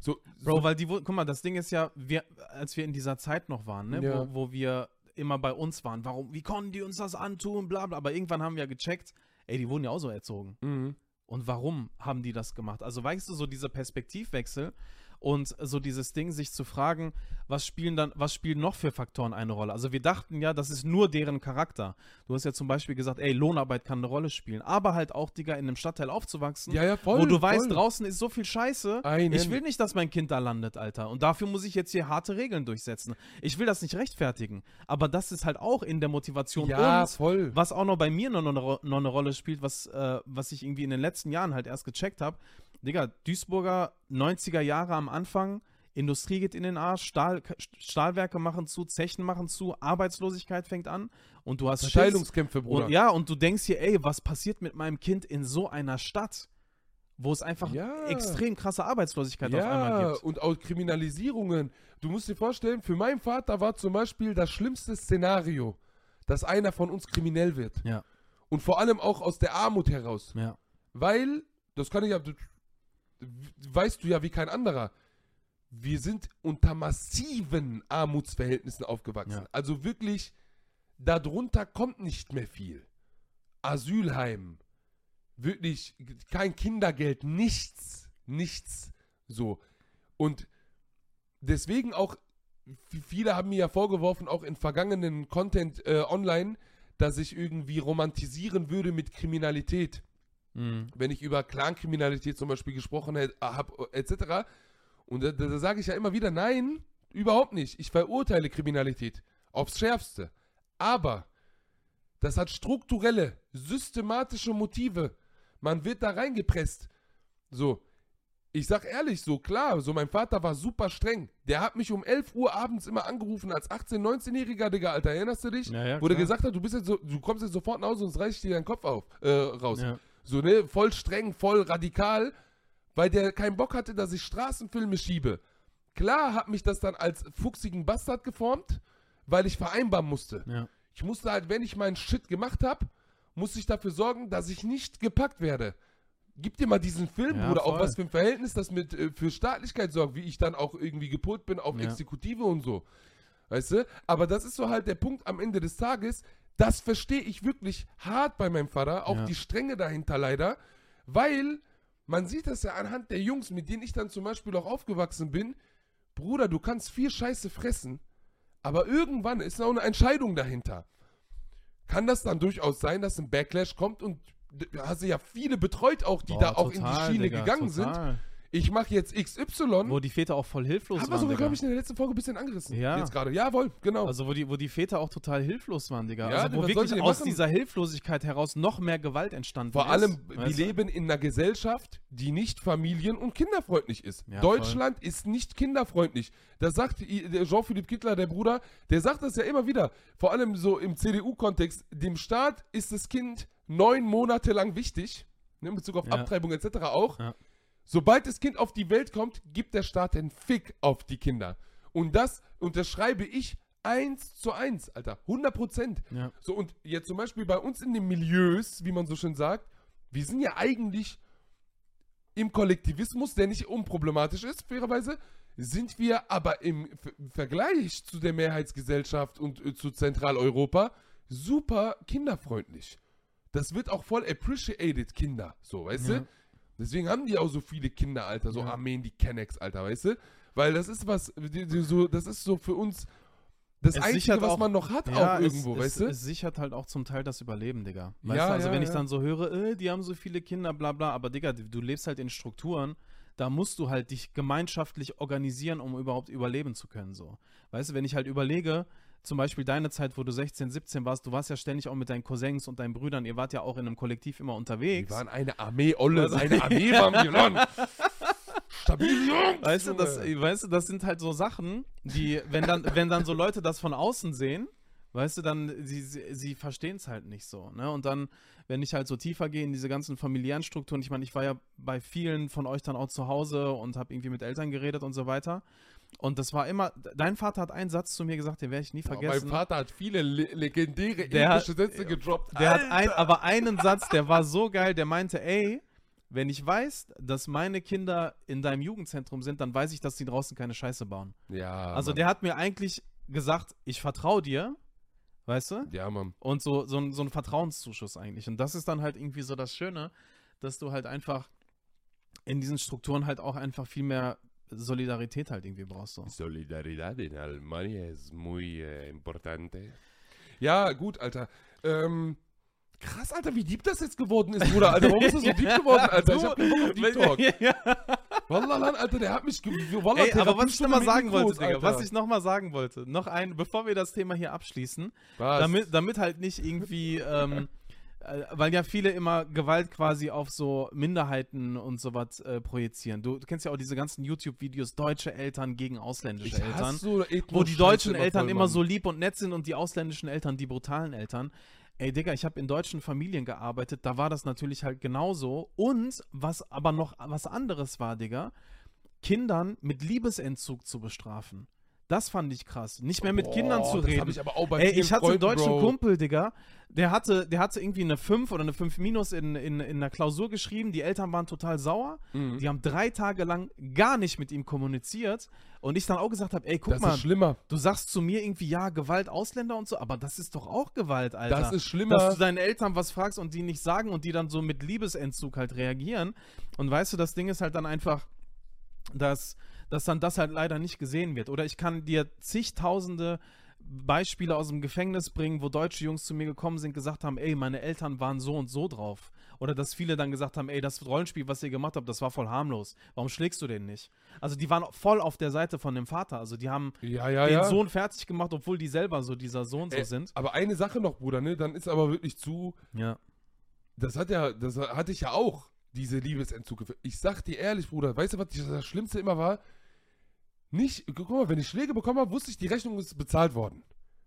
so, Bro, so weil die, guck mal, das Ding ist ja, wir, als wir in dieser Zeit noch waren, ne, Ja. wo, wo wir immer bei uns waren, warum, wie konnten die uns das antun, bla bla, aber irgendwann haben wir ja gecheckt, ey, die wurden ja auch so erzogen. mhm. Und warum haben die das gemacht? Also weißt du, so dieser Perspektivwechsel und so dieses Ding, sich zu fragen, was spielen dann, was spielen noch für Faktoren eine Rolle? Also wir dachten ja, das ist nur deren Charakter. Du hast ja zum Beispiel gesagt, ey, Lohnarbeit kann eine Rolle spielen, aber halt auch, Digga, in einem Stadtteil aufzuwachsen, ja, ja, voll. wo du weißt, voll. draußen ist so viel Scheiße. Einen. Ich will nicht, dass mein Kind da landet, Alter. Und dafür muss ich jetzt hier harte Regeln durchsetzen. Ich will das nicht rechtfertigen. Aber das ist halt auch in der Motivation ja, uns, voll. was auch noch bei mir noch eine, Ro- noch eine Rolle spielt, was, äh, was ich irgendwie in den letzten Jahren halt erst gecheckt habe. Digga, Duisburger 90er Jahre am Anfang, Industrie geht in den Arsch, Stahl, Stahlwerke machen zu, Zechen machen zu, Arbeitslosigkeit fängt an und du hast Schiss. Verteilungskämpfe, Bruder. Und, ja, und du denkst hier, ey, was passiert mit meinem Kind in so einer Stadt, wo es einfach Ja. extrem krasse Arbeitslosigkeit auf einmal gibt. und auch Kriminalisierungen. Du musst dir vorstellen, für meinen Vater war zum Beispiel das schlimmste Szenario, dass einer von uns kriminell wird. Ja. Und vor allem auch aus der Armut heraus. Ja. Weil, das kann ich ja, weißt du ja wie kein anderer, wir sind unter massiven Armutsverhältnissen aufgewachsen. Ja. Also wirklich, darunter kommt nicht mehr viel. Asylheim, wirklich kein Kindergeld, nichts, nichts so. Und deswegen auch, viele haben mir ja vorgeworfen, auch in vergangenen Content äh, online, dass ich irgendwie romantisieren würde mit Kriminalität Mhm. wenn ich über Clankriminalität zum Beispiel gesprochen habe, etc. Und da, da sage ich ja immer wieder, nein, überhaupt nicht. Ich verurteile Kriminalität aufs Schärfste. Aber das hat strukturelle, systematische Motive. Man wird da reingepresst. So, ich sag ehrlich, so klar, so mein Vater war super streng. Der hat mich um 11 Uhr abends immer angerufen als 18-, 19-Jähriger, Digga, Alter, erinnerst du dich? Ja, ja, Wo der gesagt hat, du bist jetzt so, du kommst jetzt sofort nach Hause, sonst reiß ich dir deinen Kopf auf, äh, raus. Ja. So, ne, voll streng, voll radikal, weil der keinen Bock hatte, dass ich Straßenfilme schiebe. Klar hat mich das dann als fuchsigen Bastard geformt, weil ich vereinbaren musste. Ja. Ich musste halt, wenn ich meinen Shit gemacht habe, musste ich dafür sorgen, dass ich nicht gepackt werde. Gib dir mal diesen Film, Ja, Bruder, auch was für ein Verhältnis das mit äh, für Staatlichkeit sorgt, wie ich dann auch irgendwie gepolt bin auf Ja. Exekutive und so. Weißt du? Aber das ist so halt der Punkt am Ende des Tages. Das verstehe ich wirklich hart bei meinem Vater, auch Ja. die Strenge dahinter leider, weil man sieht das ja anhand der Jungs, mit denen ich dann zum Beispiel auch aufgewachsen bin. Bruder, du kannst viel Scheiße fressen, aber irgendwann ist noch eine Entscheidung dahinter. Kann das dann durchaus sein, dass ein Backlash kommt und hast du ja viele betreut auch, die Boah, da auch in die total, Schiene Digga, gegangen sind. Ich mache jetzt XY. Wo die Väter auch voll hilflos haben wir waren. sogar, Digga. glaube ich, in der letzten Folge ein bisschen angerissen. Ja. Jetzt gerade. Jawohl, genau. Also wo die, wo die Väter auch total hilflos waren, Digga. Ja, also wo wirklich aus machen? dieser Hilflosigkeit heraus noch mehr Gewalt entstanden Vor ist. allem, weißt wir du? leben in einer Gesellschaft, die nicht familien- und kinderfreundlich ist. Ja, Deutschland ist nicht kinderfreundlich. Das sagt Jean-Philippe Kittler, der Bruder, der sagt das ja immer wieder. Vor allem so im CDU-Kontext. Dem Staat ist das Kind neun Monate lang wichtig. ne, In Bezug auf Ja. Abtreibung etc. auch. Ja. Sobald das Kind auf die Welt kommt, gibt der Staat den Fick auf die Kinder. Und das unterschreibe ich eins zu eins, Alter. 100 Prozent. Ja. So, und jetzt zum Beispiel bei uns in den Milieus, wie man so schön sagt, wir sind ja eigentlich im Kollektivismus, der nicht unproblematisch ist, fairerweise, sind wir aber im Ver Vergleich zu der Mehrheitsgesellschaft und äh, zu Zentraleuropa super kinderfreundlich. Das wird auch voll appreciated, Kinder, so, weißt Ja. du? Deswegen haben die auch so viele Kinder, Alter, so Ja. Armeen, die Kennex, Alter, weißt du? Weil das ist was, die, die, so, das ist so für uns das Es Einzige, was auch- man noch hat, Ja, auch irgendwo, es, weißt du? Es sichert halt auch zum Teil das Überleben, Digga. Weißt Ja, du, also ja, wenn ich dann so höre, äh, die haben so viele Kinder, bla bla, aber Digga, du lebst halt in Strukturen, da musst du halt dich gemeinschaftlich organisieren, um überhaupt überleben zu können, so. Weißt du, wenn ich halt überlege, zum Beispiel deine Zeit, wo du 16, 17 warst, du warst ja ständig auch mit deinen Cousins und deinen Brüdern, ihr wart ja auch in einem Kollektiv immer Wir unterwegs. waren eine Armee, Olle, Also- eine Armee waren wir, Mann. Stabil, Jungs. Weißt du, das, weißt du, das sind halt so Sachen, die, wenn dann, wenn dann so Leute das von außen sehen, weißt du, dann, sie, sie, sie verstehen es halt nicht so, ne? Und dann, wenn ich halt so tiefer gehe in diese ganzen familiären Strukturen, ich meine, ich war ja bei vielen von euch dann auch zu Hause und habe irgendwie mit Eltern geredet und so weiter. Und das war immer, dein Vater hat einen Satz zu mir gesagt, den werde ich nie vergessen. Mein Vater hat viele le legendäre Der hat- Sätze gedroppt. Der hat Alter. ein, aber einen Satz, der war so geil, der meinte, ey, wenn ich weiß, dass meine Kinder in deinem Jugendzentrum sind, dann weiß ich, dass die draußen keine Scheiße bauen. Ja, Also Mann. der hat mir eigentlich gesagt, ich vertraue dir, weißt du? Ja, Mann. Und so, so, ein, so ein Vertrauenszuschuss eigentlich. Und das ist dann halt irgendwie so das Schöne, dass du halt einfach in diesen Strukturen halt auch einfach viel mehr Solidarität halt irgendwie brauchst. So. Solidaridad in Alemania es muy eh, importante. Ja, gut, Alter. Ähm, krass, Alter, wie deep das jetzt geworden ist, Bruder. Alter, warum ist das so deep geworden, Alter? Ich hab keinen Bock auf Deep Talk. ja. Wallah, Lan, Alter, der hat mich... Wallah, Ey, aber was ich nochmal sagen Mikros, wollte, Digga, was ich nochmal sagen wollte, noch ein, bevor wir das Thema hier abschließen, Was? damit, damit halt nicht irgendwie, ähm, äh, weil ja viele immer Gewalt quasi auf so Minderheiten und sowas äh, projizieren. Du, du kennst ja auch diese ganzen YouTube-Videos, deutsche Eltern gegen ausländische ich Eltern, so wo die deutschen Ethno-Scheiße Eltern voll, immer so lieb und nett sind und die ausländischen Eltern die brutalen Eltern. Ey, Digga, ich habe in deutschen Familien gearbeitet, da war das natürlich halt genauso. Und was aber noch was anderes war, Digga, Kindern mit Liebesentzug zu bestrafen. Das fand ich krass. Nicht mehr mit Boah, Kindern zu Das reden. ich aber auch bei Ey, ich hatte einen deutschen Bro. Kumpel, Digga, der hatte, der hatte irgendwie eine 5 oder eine 5 minus in, in, in der Klausur geschrieben. Die Eltern waren total sauer. Mhm. Die haben drei Tage lang gar nicht mit ihm kommuniziert. Und ich dann auch gesagt habe, ey, guck Das mal, ist schlimmer. du sagst zu mir irgendwie, ja, Gewalt, Ausländer und so, aber das ist doch auch Gewalt, Alter. Das ist schlimmer. Dass du deinen Eltern was fragst und die nicht sagen und die dann so mit Liebesentzug halt reagieren. Und weißt du, das Ding ist halt dann einfach, dass, dass dann das halt leider nicht gesehen wird. Oder ich kann dir zigtausende Beispiele aus dem Gefängnis bringen, wo deutsche Jungs zu mir gekommen sind, gesagt haben, ey, meine Eltern waren so und so drauf. Oder dass viele dann gesagt haben, ey, das Rollenspiel, was ihr gemacht habt, das war voll harmlos. Warum schlägst du den nicht? Also die waren voll auf der Seite von dem Vater. Also die haben ja, ja, den ja. Sohn fertig gemacht, obwohl die selber so dieser Sohn so Ey, sind. Aber eine Sache noch, Bruder, ne? Dann ist aber wirklich zu. Ja. Das hat ja, das hatte ich ja auch, diese Liebesentzug. Ich sag dir ehrlich, Bruder, weißt du, was das Schlimmste immer war? Nicht, guck mal, wenn ich Schläge bekommen habe, wusste ich, die Rechnung ist bezahlt worden.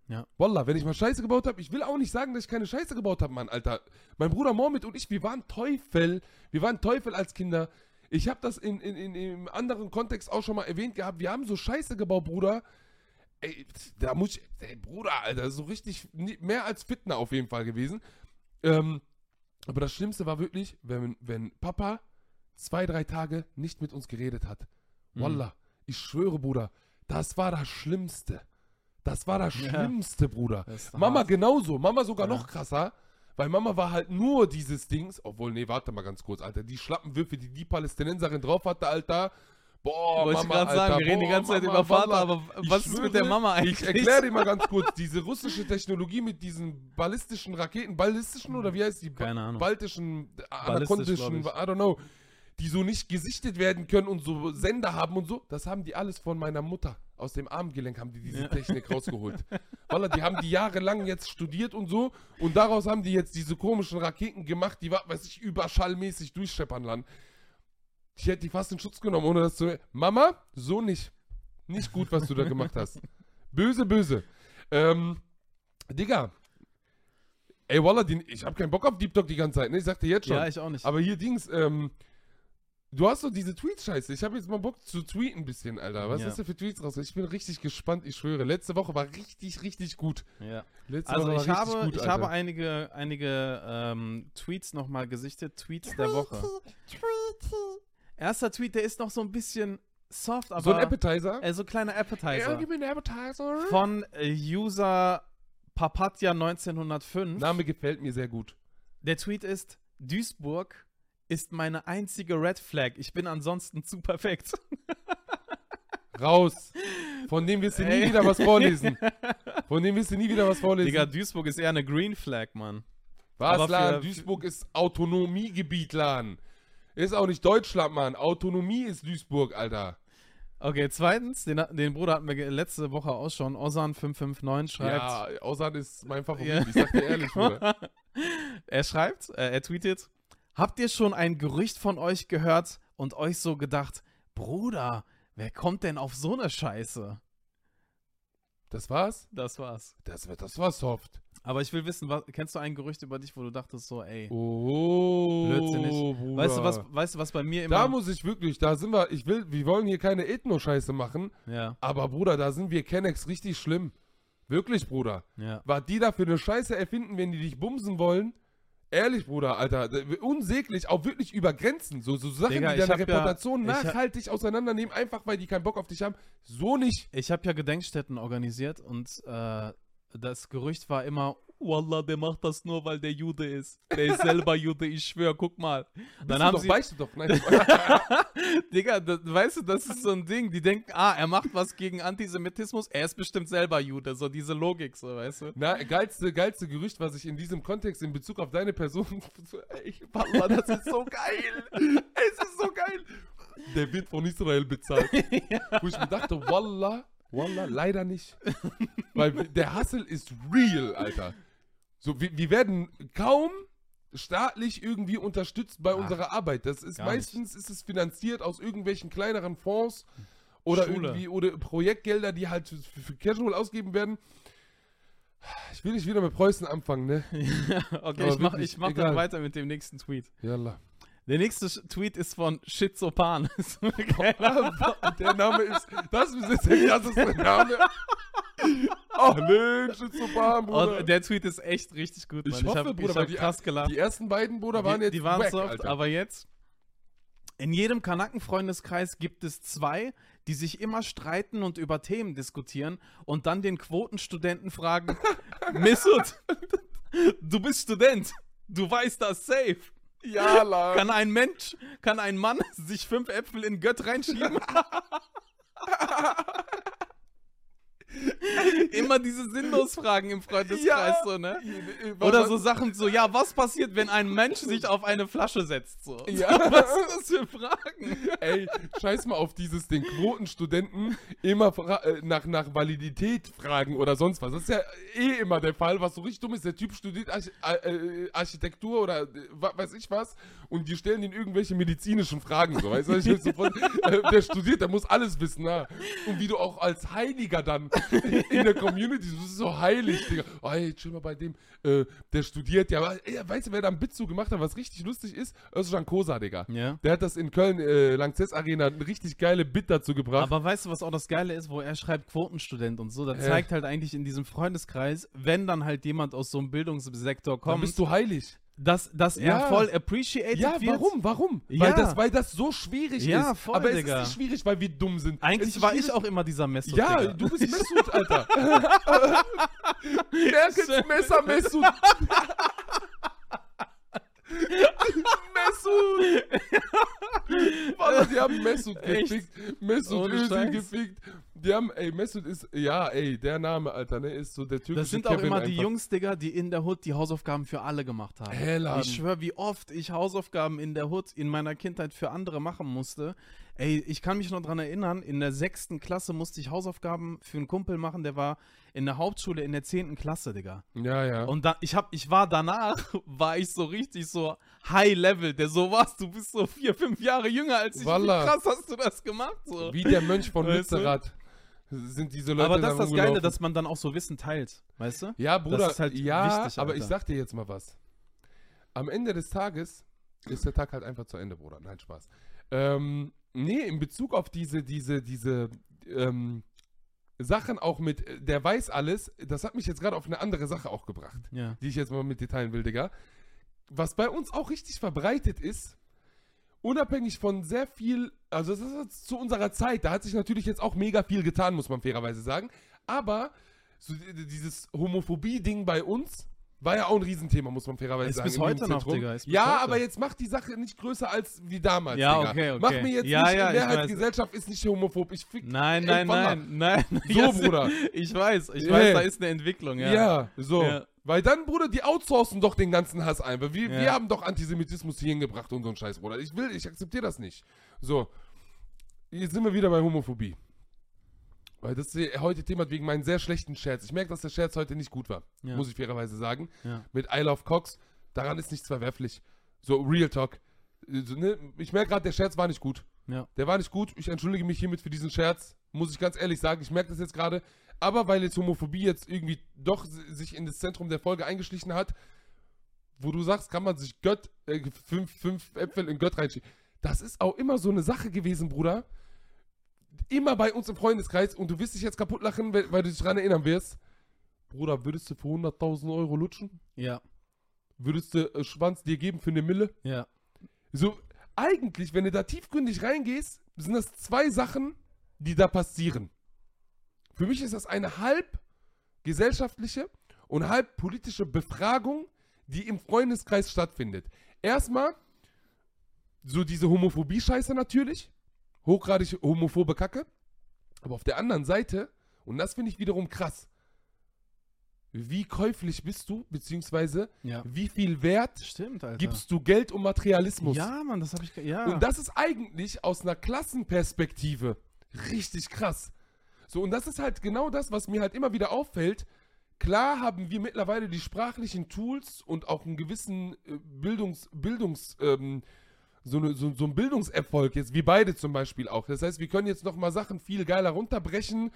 Ja. Wallah, wenn ich mal Scheiße gebaut habe, ich will auch nicht sagen, dass ich keine Scheiße gebaut habe, Mann, Alter. Mein Bruder Mohammed und ich, wir waren Teufel. Wir waren Teufel als Kinder. Ich habe das in, in, in, im anderen Kontext auch schon mal erwähnt gehabt. Wir haben so Scheiße gebaut, Bruder. Ey, da muss ich, ey, Bruder, Alter, so richtig, mehr als Fitner auf jeden Fall gewesen. Ähm, aber das Schlimmste war wirklich, wenn, wenn Papa zwei, drei Tage nicht mit uns geredet hat. Mhm. Ich schwöre, Bruder, das war das Schlimmste. Das war das Ja. Schlimmste, Bruder. Das Mama hart. genauso, Mama sogar Ja. noch krasser, weil Mama war halt nur dieses Dings, obwohl, nee, warte mal ganz kurz, Alter, die Schlappenwürfe, die die Palästinenserin drauf hatte, Alter, boah, Wollte ich Mama, gerade sagen, wir reden die ganze Zeit Mama, über Vater, Wallah. aber Ich was ist mit der schwöre, Mama eigentlich? Ich erkläre dir mal ganz kurz, diese russische Technologie mit diesen ballistischen Raketen, ballistischen oder wie heißt die? Keine Ahnung. Baltischen, Ballistisch, anakondischen, I don't know, die so nicht gesichtet werden können und so Sender haben und so, das haben die alles von meiner Mutter. Aus dem Armgelenk haben die diese Ja. Technik rausgeholt. Wallah, die haben die jahrelang jetzt studiert und so und daraus haben die jetzt diese komischen Raketen gemacht, die, weiß ich, überschallmäßig durchscheppern lassen. Ich hätte die fast in Schutz genommen, ohne das zu. Mama, so nicht. Nicht gut, was du da gemacht hast. Böse, böse. Ähm, Digga. Ey, Wallah, die, ich habe keinen Bock auf Deep Talk die ganze Zeit, ne? Ich sag dir jetzt schon. Ja, ich auch nicht. Aber hier Dings, ähm, du hast so diese Tweets-Scheiße. Ich habe jetzt mal Bock zu tweeten ein bisschen, Alter. Was Ja. ist denn für Tweets raus? Ich bin richtig gespannt, ich schwöre. Letzte Woche war richtig, richtig gut. ja. Letzte Also Woche ich war habe, gut, ich habe einige, einige ähm, Tweets nochmal gesichtet, Tweets der Woche. Erster Tweet, der ist noch so ein bisschen soft, aber so ein Appetizer. äh, so kleiner Appetizer. gib mir einen Appetizer. Von äh, User Papatya 1905. Name gefällt mir sehr gut. Der Tweet ist: Duisburg ist meine einzige Red Flag. Ich bin ansonsten zu perfekt. Raus. Von dem wirst du nie wieder was vorlesen. Von dem wirst du nie wieder was vorlesen. Digga, Duisburg ist eher eine Green Flag, Mann. was, Lan? Duisburg ist Autonomiegebiet, Lan. Ist auch nicht Deutschland, Mann. Autonomie ist Duisburg, Alter. Okay, zweitens, den, den Bruder hatten wir letzte Woche auch schon. Osan559 schreibt. Ja, Ausan ist mein Favorit. Ich sag dir ehrlich, Bruder. er schreibt, äh, er tweetet: Habt ihr schon ein Gerücht von euch gehört und euch so gedacht, Bruder, wer kommt denn auf so eine Scheiße? Das war's? Das war's. Das, das war soft. Aber ich will wissen, was, kennst du ein Gerücht über dich, wo du dachtest so, ey, Oh, Blödsinnig. Bruder. weißt du was, weißt du was bei mir immer? Da muss ich wirklich, da sind wir, ich will, wir wollen hier keine Ethno-Scheiße machen, ja, aber Bruder, da sind wir Kennex richtig schlimm. Wirklich, Bruder. ja. Was die da für eine Scheiße erfinden, wenn die dich bumsen wollen? Ehrlich, Bruder, Alter, unsäglich, auch wirklich über Grenzen. So, so Sachen, Digga, die deine ja- Reputation hab- nachhaltig auseinandernehmen, einfach weil die keinen Bock auf dich haben. So nicht. Ich habe ja Gedenkstätten organisiert und äh, das Gerücht war immer, Wallah, der macht das nur, weil der Jude ist. Der ist selber Jude, ich schwör, guck mal. Bist Dann du haben doch, sie, weißt du doch. Nein, Digga, das, weißt du, das ist so ein Ding. Die denken, ah, er macht was gegen Antisemitismus, er ist bestimmt selber Jude. So diese Logik, so, weißt du? Na, geilste, geilste Gerücht, was ich in diesem Kontext in Bezug auf deine Person. Ey, Wallah, das ist so geil. Es ist so geil. Der wird von Israel bezahlt. Wo ich mir dachte, Wallah, Wallah, leider nicht. Weil der Hassel ist real, Alter. So, wir, wir werden kaum staatlich irgendwie unterstützt bei Ach, unserer Arbeit. Das ist gar nicht. meistens ist es finanziert aus irgendwelchen kleineren Fonds oder Schule. irgendwie oder Projektgelder, die halt für, für Casual ausgegeben werden. Ich will nicht wieder mit Preußen anfangen, ne? okay, Aber ich mach, wirklich, ich mach egal. dann weiter mit dem nächsten Tweet. Yalla. Der nächste Tweet ist von Schizopan. der Name ist, das ist der krasseste Name. Ach nee, Schizopan, Bruder. Und der Tweet ist echt richtig gut, Ich Mann. hoffe, ich hab, Bruder, ich hab die- krass gelacht. die ersten beiden, Bruder, waren die, jetzt die waren wack, soft, Alter. aber jetzt in jedem Kanaken-Freundeskreis gibt es zwei, die sich immer streiten und über Themen diskutieren und dann den Quotenstudenten fragen, Missut, du bist Student, du weißt das safe. Ja, la. Kann ein Mensch, kann ein Mann sich fünf Äpfel in Gött reinschieben? Immer diese Sinnlosfragen im Freundeskreis, so, ne? Oder so Sachen so, ja, was passiert, wenn ein Mensch sich auf eine Flasche setzt? So. Ja. Was sind das für Fragen? Ey, scheiß mal auf dieses, den Quotenstudenten immer äh, nach, nach Validität fragen oder sonst was. Das ist ja eh immer der Fall, was so richtig dumm ist. Der Typ studiert Arch äh, äh, Architektur oder äh, weiß ich was und die stellen ihn irgendwelche medizinischen Fragen. So, weißt du, ich so von, äh, der studiert, der muss alles wissen. Na? Und wie du auch als Heiliger dann in der Community, du bist so heilig, Digga. Oh, ey, chill mal bei dem, äh, der studiert ja. Aber, ey, weißt du, wer da ein Bit zu gemacht hat, was richtig lustig ist? Özcan Kosa, Digga. Ja. Der hat das in Köln, äh, Langzess Arena, eine richtig geile Bit dazu gebracht. Aber weißt du, was auch das Geile ist, wo er schreibt Quotenstudent und so? Das Äh. zeigt halt eigentlich in diesem Freundeskreis, wenn dann halt jemand aus so einem Bildungssektor dann kommt, bist du heilig. Dass, dass er Ja. voll appreciated Ja, wird. warum? Warum? Ja. Weil, das, weil das so schwierig Ja, ist. voll, Aber es Digga. ist nicht schwierig, weil wir dumm sind. Es Eigentlich war ich auch immer dieser Messer. Ja, du bist Messut, Alter. Merkels Messer Messut. Messut. Warte, die haben Messut gefickt. Messut Özil gefickt. Die haben, ey, Messut ist, ja, ey, der Name, Alter, ne, ist so der türkische Das sind auch Kevin immer die einfach. Jungs, Digga, die in der Hood die Hausaufgaben für alle gemacht haben. Laden. Ich schwör, wie oft ich Hausaufgaben in der Hood in meiner Kindheit für andere machen musste. Ey, ich kann mich noch dran erinnern, in der sechsten Klasse musste ich Hausaufgaben für einen Kumpel machen, der war in der Hauptschule in der zehnten Klasse, Digga. Ja, ja. Und da, ich hab, ich war danach, war ich so richtig so High Level, der so was, du bist so vier, fünf Jahre jünger als ich. Wallah. Wie krass hast du das gemacht? So. Wie der Mönch von? Lützerath sind diese Leute Aber das ist da das Geile, rumgelaufen. dass man dann auch so Wissen teilt, weißt du? Ja, Bruder, ist halt ja, wichtig, aber ich sag dir jetzt mal was. Am Ende des Tages ist der Tag halt einfach zu Ende, Bruder. Nein, Spaß. Ähm, nee, in Bezug auf diese, diese, diese ähm, Sachen auch mit, äh, der weiß alles, das hat mich jetzt gerade auf eine andere Sache auch gebracht, Ja. die ich jetzt mal mit dir teilen will, Digga. Was bei uns auch richtig verbreitet ist, unabhängig von sehr viel, also das ist jetzt zu unserer Zeit, da hat sich natürlich jetzt auch mega viel getan, muss man fairerweise sagen. Aber so di- dieses Homophobie-Ding bei uns war ja auch ein Riesenthema, muss man fairerweise Ist sagen. bis heute noch. Digga, ist bis Ja, heute. aber jetzt macht die Sache nicht größer als wie damals. Ja, Digga. okay, okay. Mach mir jetzt Ja, nicht, ja, Mehrheitsgesellschaft ist nicht homophob. Ich fick Nein, nein, Mama. nein, nein. So, Bruder. Ich weiß, ich weiß, da ist eine Entwicklung, ja. Ja, so. Ja. Weil dann, Bruder, die outsourcen doch den ganzen Hass ein. Weil wir, Ja. wir haben doch Antisemitismus hier hingebracht und so ein Scheiß, Bruder. Ich will, ich akzeptiere das nicht. So. Jetzt sind wir wieder bei Homophobie. Weil das ist heute Thema wegen meinen sehr schlechten Scherz. Ich merke, dass der Scherz heute nicht gut war. Ja. Muss ich fairerweise sagen. Ja. Mit I Love Cox. Daran ist nichts verwerflich. So, Real Talk. So, ne? Ich merke gerade, der Scherz war nicht gut. Ja. Der war nicht gut. Ich entschuldige mich hiermit für diesen Scherz. Muss ich ganz ehrlich sagen. Ich merke das jetzt gerade. Aber weil jetzt Homophobie jetzt irgendwie doch si- sich in das Zentrum der Folge eingeschlichen hat, wo du sagst, kann man sich Gött, äh, fünf, fünf Äpfel in Gött reinschieben. Das ist auch immer so eine Sache gewesen, Bruder. Immer bei uns im Freundeskreis und du wirst dich jetzt kaputt lachen, weil, weil du dich daran erinnern wirst. Bruder, würdest du für 100.000 Euro lutschen? Ja, Würdest du äh, Schwanz dir geben für eine Mille? ja. So, eigentlich, wenn du da tiefgründig reingehst, sind das zwei Sachen, die da passieren. Für mich ist das eine halb gesellschaftliche und halb politische Befragung, die im Freundeskreis stattfindet. Erstmal so diese Homophobie-Scheiße natürlich, hochgradig homophobe Kacke, aber auf der anderen Seite, und das finde ich wiederum krass, wie käuflich bist du, beziehungsweise Ja. wie viel Wert Stimmt, gibst du Geld um Materialismus. Ja, Mann, das habe ich. Ja. Und das ist eigentlich aus einer Klassenperspektive richtig krass. So, und das ist halt genau das, was mir halt immer wieder auffällt. Klar haben wir mittlerweile die sprachlichen Tools und auch einen gewissen äh, Bildungs, Bildungs, ähm, so, eine, so, so einen Bildungserfolg jetzt, wie beide zum Beispiel auch. Das heißt, wir können jetzt nochmal Sachen viel geiler runterbrechen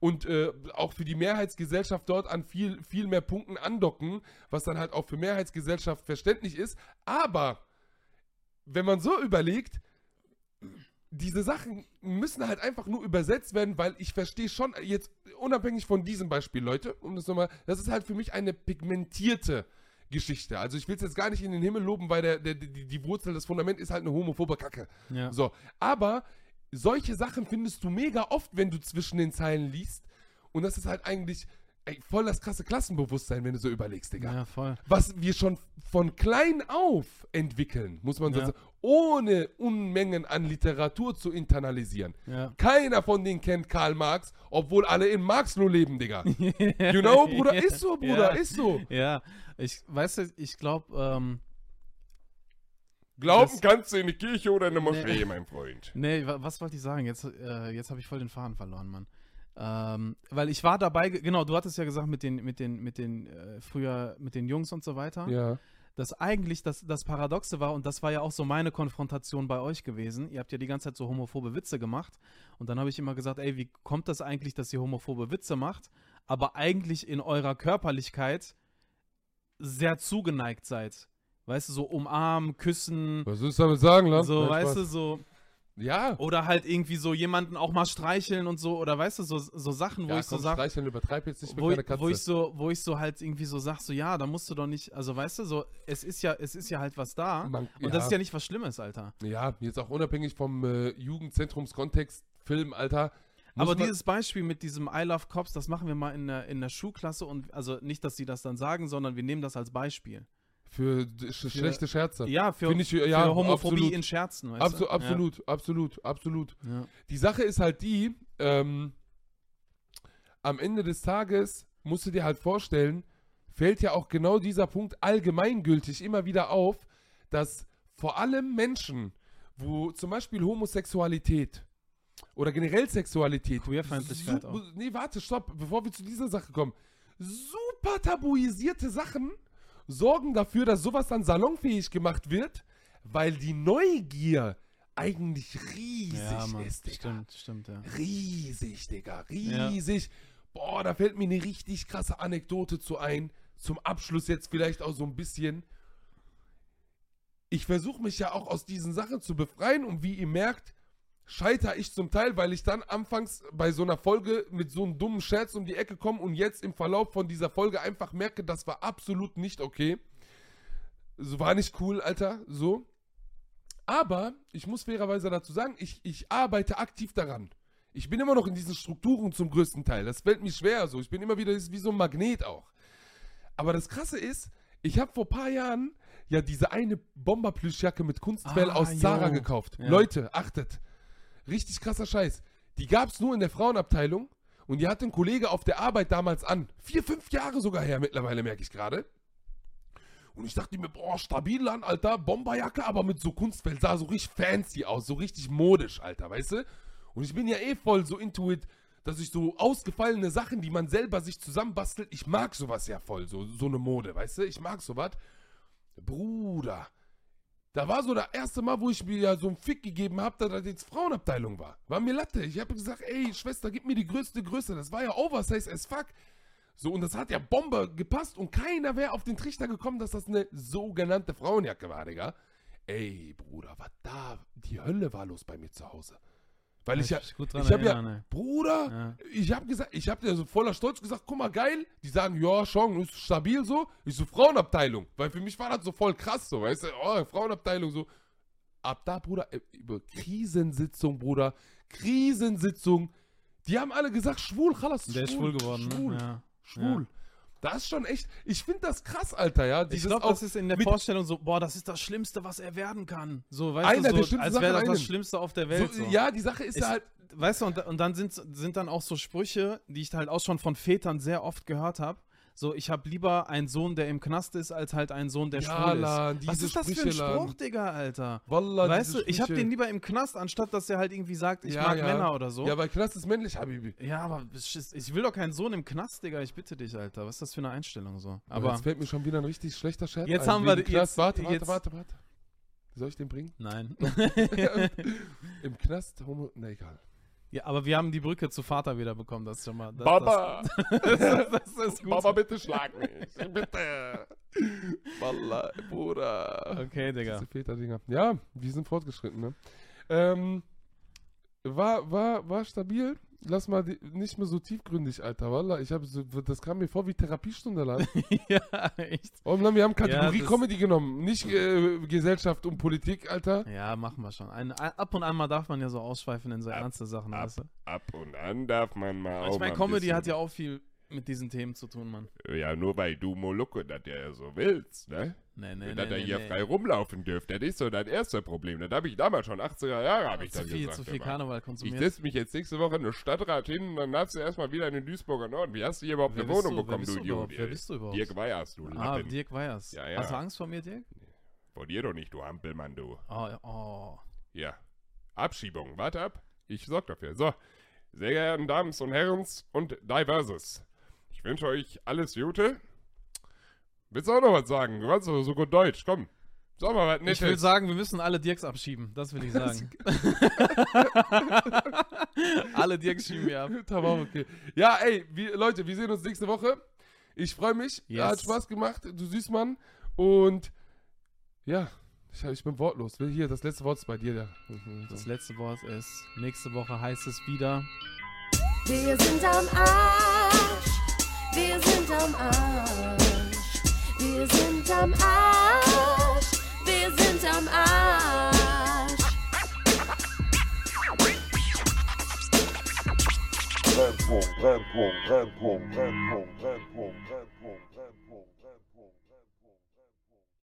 und äh, auch für die Mehrheitsgesellschaft dort an viel, viel mehr Punkten andocken, was dann halt auch für Mehrheitsgesellschaft verständlich ist. Aber wenn man so überlegt, diese Sachen müssen halt einfach nur übersetzt werden, weil ich verstehe schon, jetzt unabhängig von diesem Beispiel, Leute, um das nochmal, das ist halt für mich eine pigmentierte Geschichte. Also ich will es jetzt gar nicht in den Himmel loben, weil der, der, die, die Wurzel, das Fundament ist halt eine homophobe Kacke. ja. So, aber solche Sachen findest du mega oft, wenn du zwischen den Zeilen liest. Und das ist halt eigentlich ey, voll das krasse Klassenbewusstsein, wenn du so überlegst, Digga ja, voll. was wir schon von klein auf entwickeln, muss man Ja. sagen, ohne Unmengen an Literatur zu internalisieren. Ja. Keiner von denen kennt Karl Marx, obwohl alle in Marxloh leben, Digga. You know, Bruder, ist so, Bruder, ist so. Ja, ich weiß du, ich glaube, ähm, Glauben Das- kannst du in die Kirche oder in eine Nee. Moschee, mein Freund. nee, wa- was wollte ich sagen? Jetzt, äh, jetzt habe ich voll den Faden verloren, Mann. Ähm, weil ich war dabei, ge- genau, du hattest ja gesagt mit den, mit den, mit den, äh, früher mit den Jungs und so weiter. Ja. dass eigentlich das, das Paradoxe war, und das war ja auch so meine Konfrontation bei euch gewesen. Ihr habt ja die ganze Zeit so homophobe Witze gemacht. Und dann habe ich immer gesagt, ey, wie kommt das eigentlich, dass ihr homophobe Witze macht, aber eigentlich in eurer Körperlichkeit sehr zugeneigt seid? Weißt du, so umarmen, küssen, Was willst du damit sagen, Lam? so, Nein, weißt Spaß. du, so. Ja. Oder halt irgendwie so jemanden auch mal streicheln und so, oder weißt du, so, so Sachen, wo ja, ich so komm, sage, streicheln, übertreib jetzt nicht mit wo, ich- Katze. wo ich so, wo ich so halt irgendwie so sag, so ja, da musst du doch nicht, also weißt du, so, es ist ja, es ist ja halt was da. Man- und das ist ja nicht was Schlimmes, Alter. Ja, jetzt auch unabhängig vom äh, Jugendzentrumskontext, Film, Alter. Aber dieses Beispiel mit diesem I Love Cops, das machen wir mal in der, in der Schulklasse und also nicht, dass sie das dann sagen, sondern wir nehmen das als Beispiel. Für sch schlechte Scherze. Ja, für, ich, ja, für Homophobie absolut. in Scherzen, weißt Abso du? absolut, absolut, absolut. Ja. Ja. Die Sache ist halt die, ähm, am Ende des Tages musst du dir halt vorstellen, fällt ja auch genau dieser Punkt allgemeingültig immer wieder auf, dass vor allem Menschen, wo zum Beispiel Homosexualität oder generell Sexualität, Queerfeindlichkeit auch. Nee, warte, stopp, bevor wir zu dieser Sache kommen. Super tabuisierte Sachen sorgen dafür, dass sowas dann salonfähig gemacht wird, weil die Neugier eigentlich riesig Ja, Mann, ist, Digga. stimmt, stimmt, ja. Riesig, Digga, Ja. riesig. Boah, da fällt mir eine richtig krasse Anekdote zu ein. Zum Abschluss jetzt vielleicht auch so ein bisschen. Ich versuche mich ja auch aus diesen Sachen zu befreien und wie ihr merkt, scheitere ich zum Teil, weil ich dann anfangs bei so einer Folge mit so einem dummen Scherz um die Ecke komme und jetzt im Verlauf von dieser Folge einfach merke, das war absolut nicht okay. So war nicht cool, Alter, so. Aber ich muss fairerweise dazu sagen, ich, ich arbeite aktiv daran. Ich bin immer noch in diesen Strukturen zum größten Teil. Das fällt mir schwer so. Ich bin immer wieder wie so ein Magnet auch. Aber das Krasse ist, ich habe vor ein paar Jahren ja diese eine Bomberplüschjacke mit Kunstfell Ah, aus Zara jo. gekauft. Ja. Leute, achtet. Richtig krasser Scheiß. Die gab es nur in der Frauenabteilung und die hatte ein Kollege auf der Arbeit damals an. Vier, fünf Jahre sogar her mittlerweile, merke ich gerade. Und ich dachte mir, boah, stabil an, Alter, Bomberjacke, aber mit so Kunstfell, sah so richtig fancy aus, so richtig modisch, Alter, weißt du? Und ich bin ja eh voll so into it, dass ich so ausgefallene Sachen, die man selber sich zusammenbastelt, ich mag sowas ja voll, so, so eine Mode, weißt du? Ich mag sowas. Bruder, da war so das erste Mal, wo ich mir ja so einen Fick gegeben habe, dass das jetzt Frauenabteilung war. War mir Latte. Ich habe gesagt, ey, Schwester, gib mir die größte Größe. Das war ja Oversize as fuck. So, und das hat ja Bombe gepasst und keiner wäre auf den Trichter gekommen, dass das eine sogenannte Frauenjacke war, Digga. Ey, Bruder, was da, die Hölle war los bei mir zu Hause. Weil ich ja, gut dran ich habe ja, ey. Bruder, Ja. ich habe gesagt, ich habe dir so voller Stolz gesagt, guck mal, geil. Die sagen, ja, schon, ist stabil so. Ich so, Frauenabteilung. Weil für mich war das so voll krass so, weißt du, oh, Frauenabteilung so. Ab da, Bruder, äh, über Krisensitzung, Bruder, Krisensitzung. Die haben alle gesagt, schwul, Chalas, Der ist schwul geworden, schwul, ne? Ja. schwul. Das ist schon echt, ich finde das krass, Alter, ja. Ich Dieses glaube, auch das ist in der Vorstellung so, boah, das ist das Schlimmste, was er werden kann. So, weißt Einer der du, so, als wäre das das. Schlimmste auf der Welt. so, So, Ja, die Sache ist ja halt, Weißt du, und, und dann sind, sind dann auch so Sprüche, die ich halt auch schon von Vätern sehr oft gehört habe. So, ich habe lieber einen Sohn, der im Knast ist, als halt einen Sohn, der Ja, schwul Lan, ist. Was ist das für ein Lan. Spruch, Digga, Alter? Wallah, weißt du, ich habe den lieber im Knast, anstatt dass er halt irgendwie sagt, ich Ja, mag ja. Männer oder so. Ja, weil Knast ist männlich, Habibi. Ja, aber ich will doch keinen Sohn im Knast, Digga. Ich bitte dich, Alter. Was ist das für eine Einstellung so? Aber Aber jetzt fällt mir schon wieder ein richtig schlechter Scherz Jetzt ein, haben wir jetzt- Warte, warte, jetzt- warte, warte. Soll ich den bringen? nein. Im Knast, Homo, na egal. Ja, aber wir haben die Brücke zu Vater wieder bekommen. Das ist schon mal. Das, Baba! Das, das, das ist gut. Baba, bitte schlag mich. Bitte. Wallah, Bruder. Okay, Digga. Diese Väterdinger. Ja, wir sind fortgeschritten, ne? Ähm, war, war, war stabil. Lass mal die, nicht mehr so tiefgründig, Alter. Wallah, ich habe so, das kam mir vor wie Therapiestunde lang. ja, echt. Und dann, wir haben Kategorie das- Comedy genommen, nicht äh, Gesellschaft und Politik, Alter. Ja, machen wir schon. Ein, ab und an mal darf man ja so ausschweifen in so Ab- ernste Sachen, ab- weißt du? Ab und an darf man mal ich meine, Comedy bisschen- hat ja auch viel mit diesen Themen zu tun, Mann. Ja, nur weil du Molucke das ja so willst, ne? Nee, nee, dass nee, er nee, hier nee. frei rumlaufen dürfte, das ist so dein erste Problem. Das habe ich damals schon, 80er Jahre habe ich Zu viel, gesagt. zu viel immer. Karneval Ich konsumiert. setze mich jetzt nächste Woche in eine Stadtrat hin und dann hast du erstmal wieder in den Duisburger Norden. Wie hast du hier überhaupt Wer eine Wohnung du? Bekommen, du du Idiot? Wer bist du überhaupt? Dirk Weyers, du Ah, Lappen. Dirk Weyers. Ja, ja. Hast du Angst vor mir, Dirk? Vor dir doch nicht, du Ampelmann, du. Oh, oh. Ja. Abschiebung, warte ab. Ich sorg dafür. So, sehr geehrten Damen und Herren und Diverses. Ich wünsche euch alles Gute. Willst du auch noch was sagen? Du kannst doch so gut Deutsch, komm. Sag mal was Nettes. Ich will sagen, wir müssen alle Dirks abschieben. Das will ich sagen. alle Dirks schieben wir ab. Tamam, okay. Ja, ey, wir, Leute, wir sehen uns nächste Woche. Ich freue mich. Yes. Hat Spaß gemacht. Du Süßmann. Und ja, ich, ich bin wortlos. Hier, das letzte Wort ist bei dir. Ja. Das letzte Wort ist, nächste Woche heißt es wieder. Wir sind am Arsch. Wir sind am Arsch. Wir sind am Arsch. Wir sind am Arsch. Brennpunkt, Brennpunkt, Brennpunkt, Brennpunkt, Brennpunkt, Brennpunkt.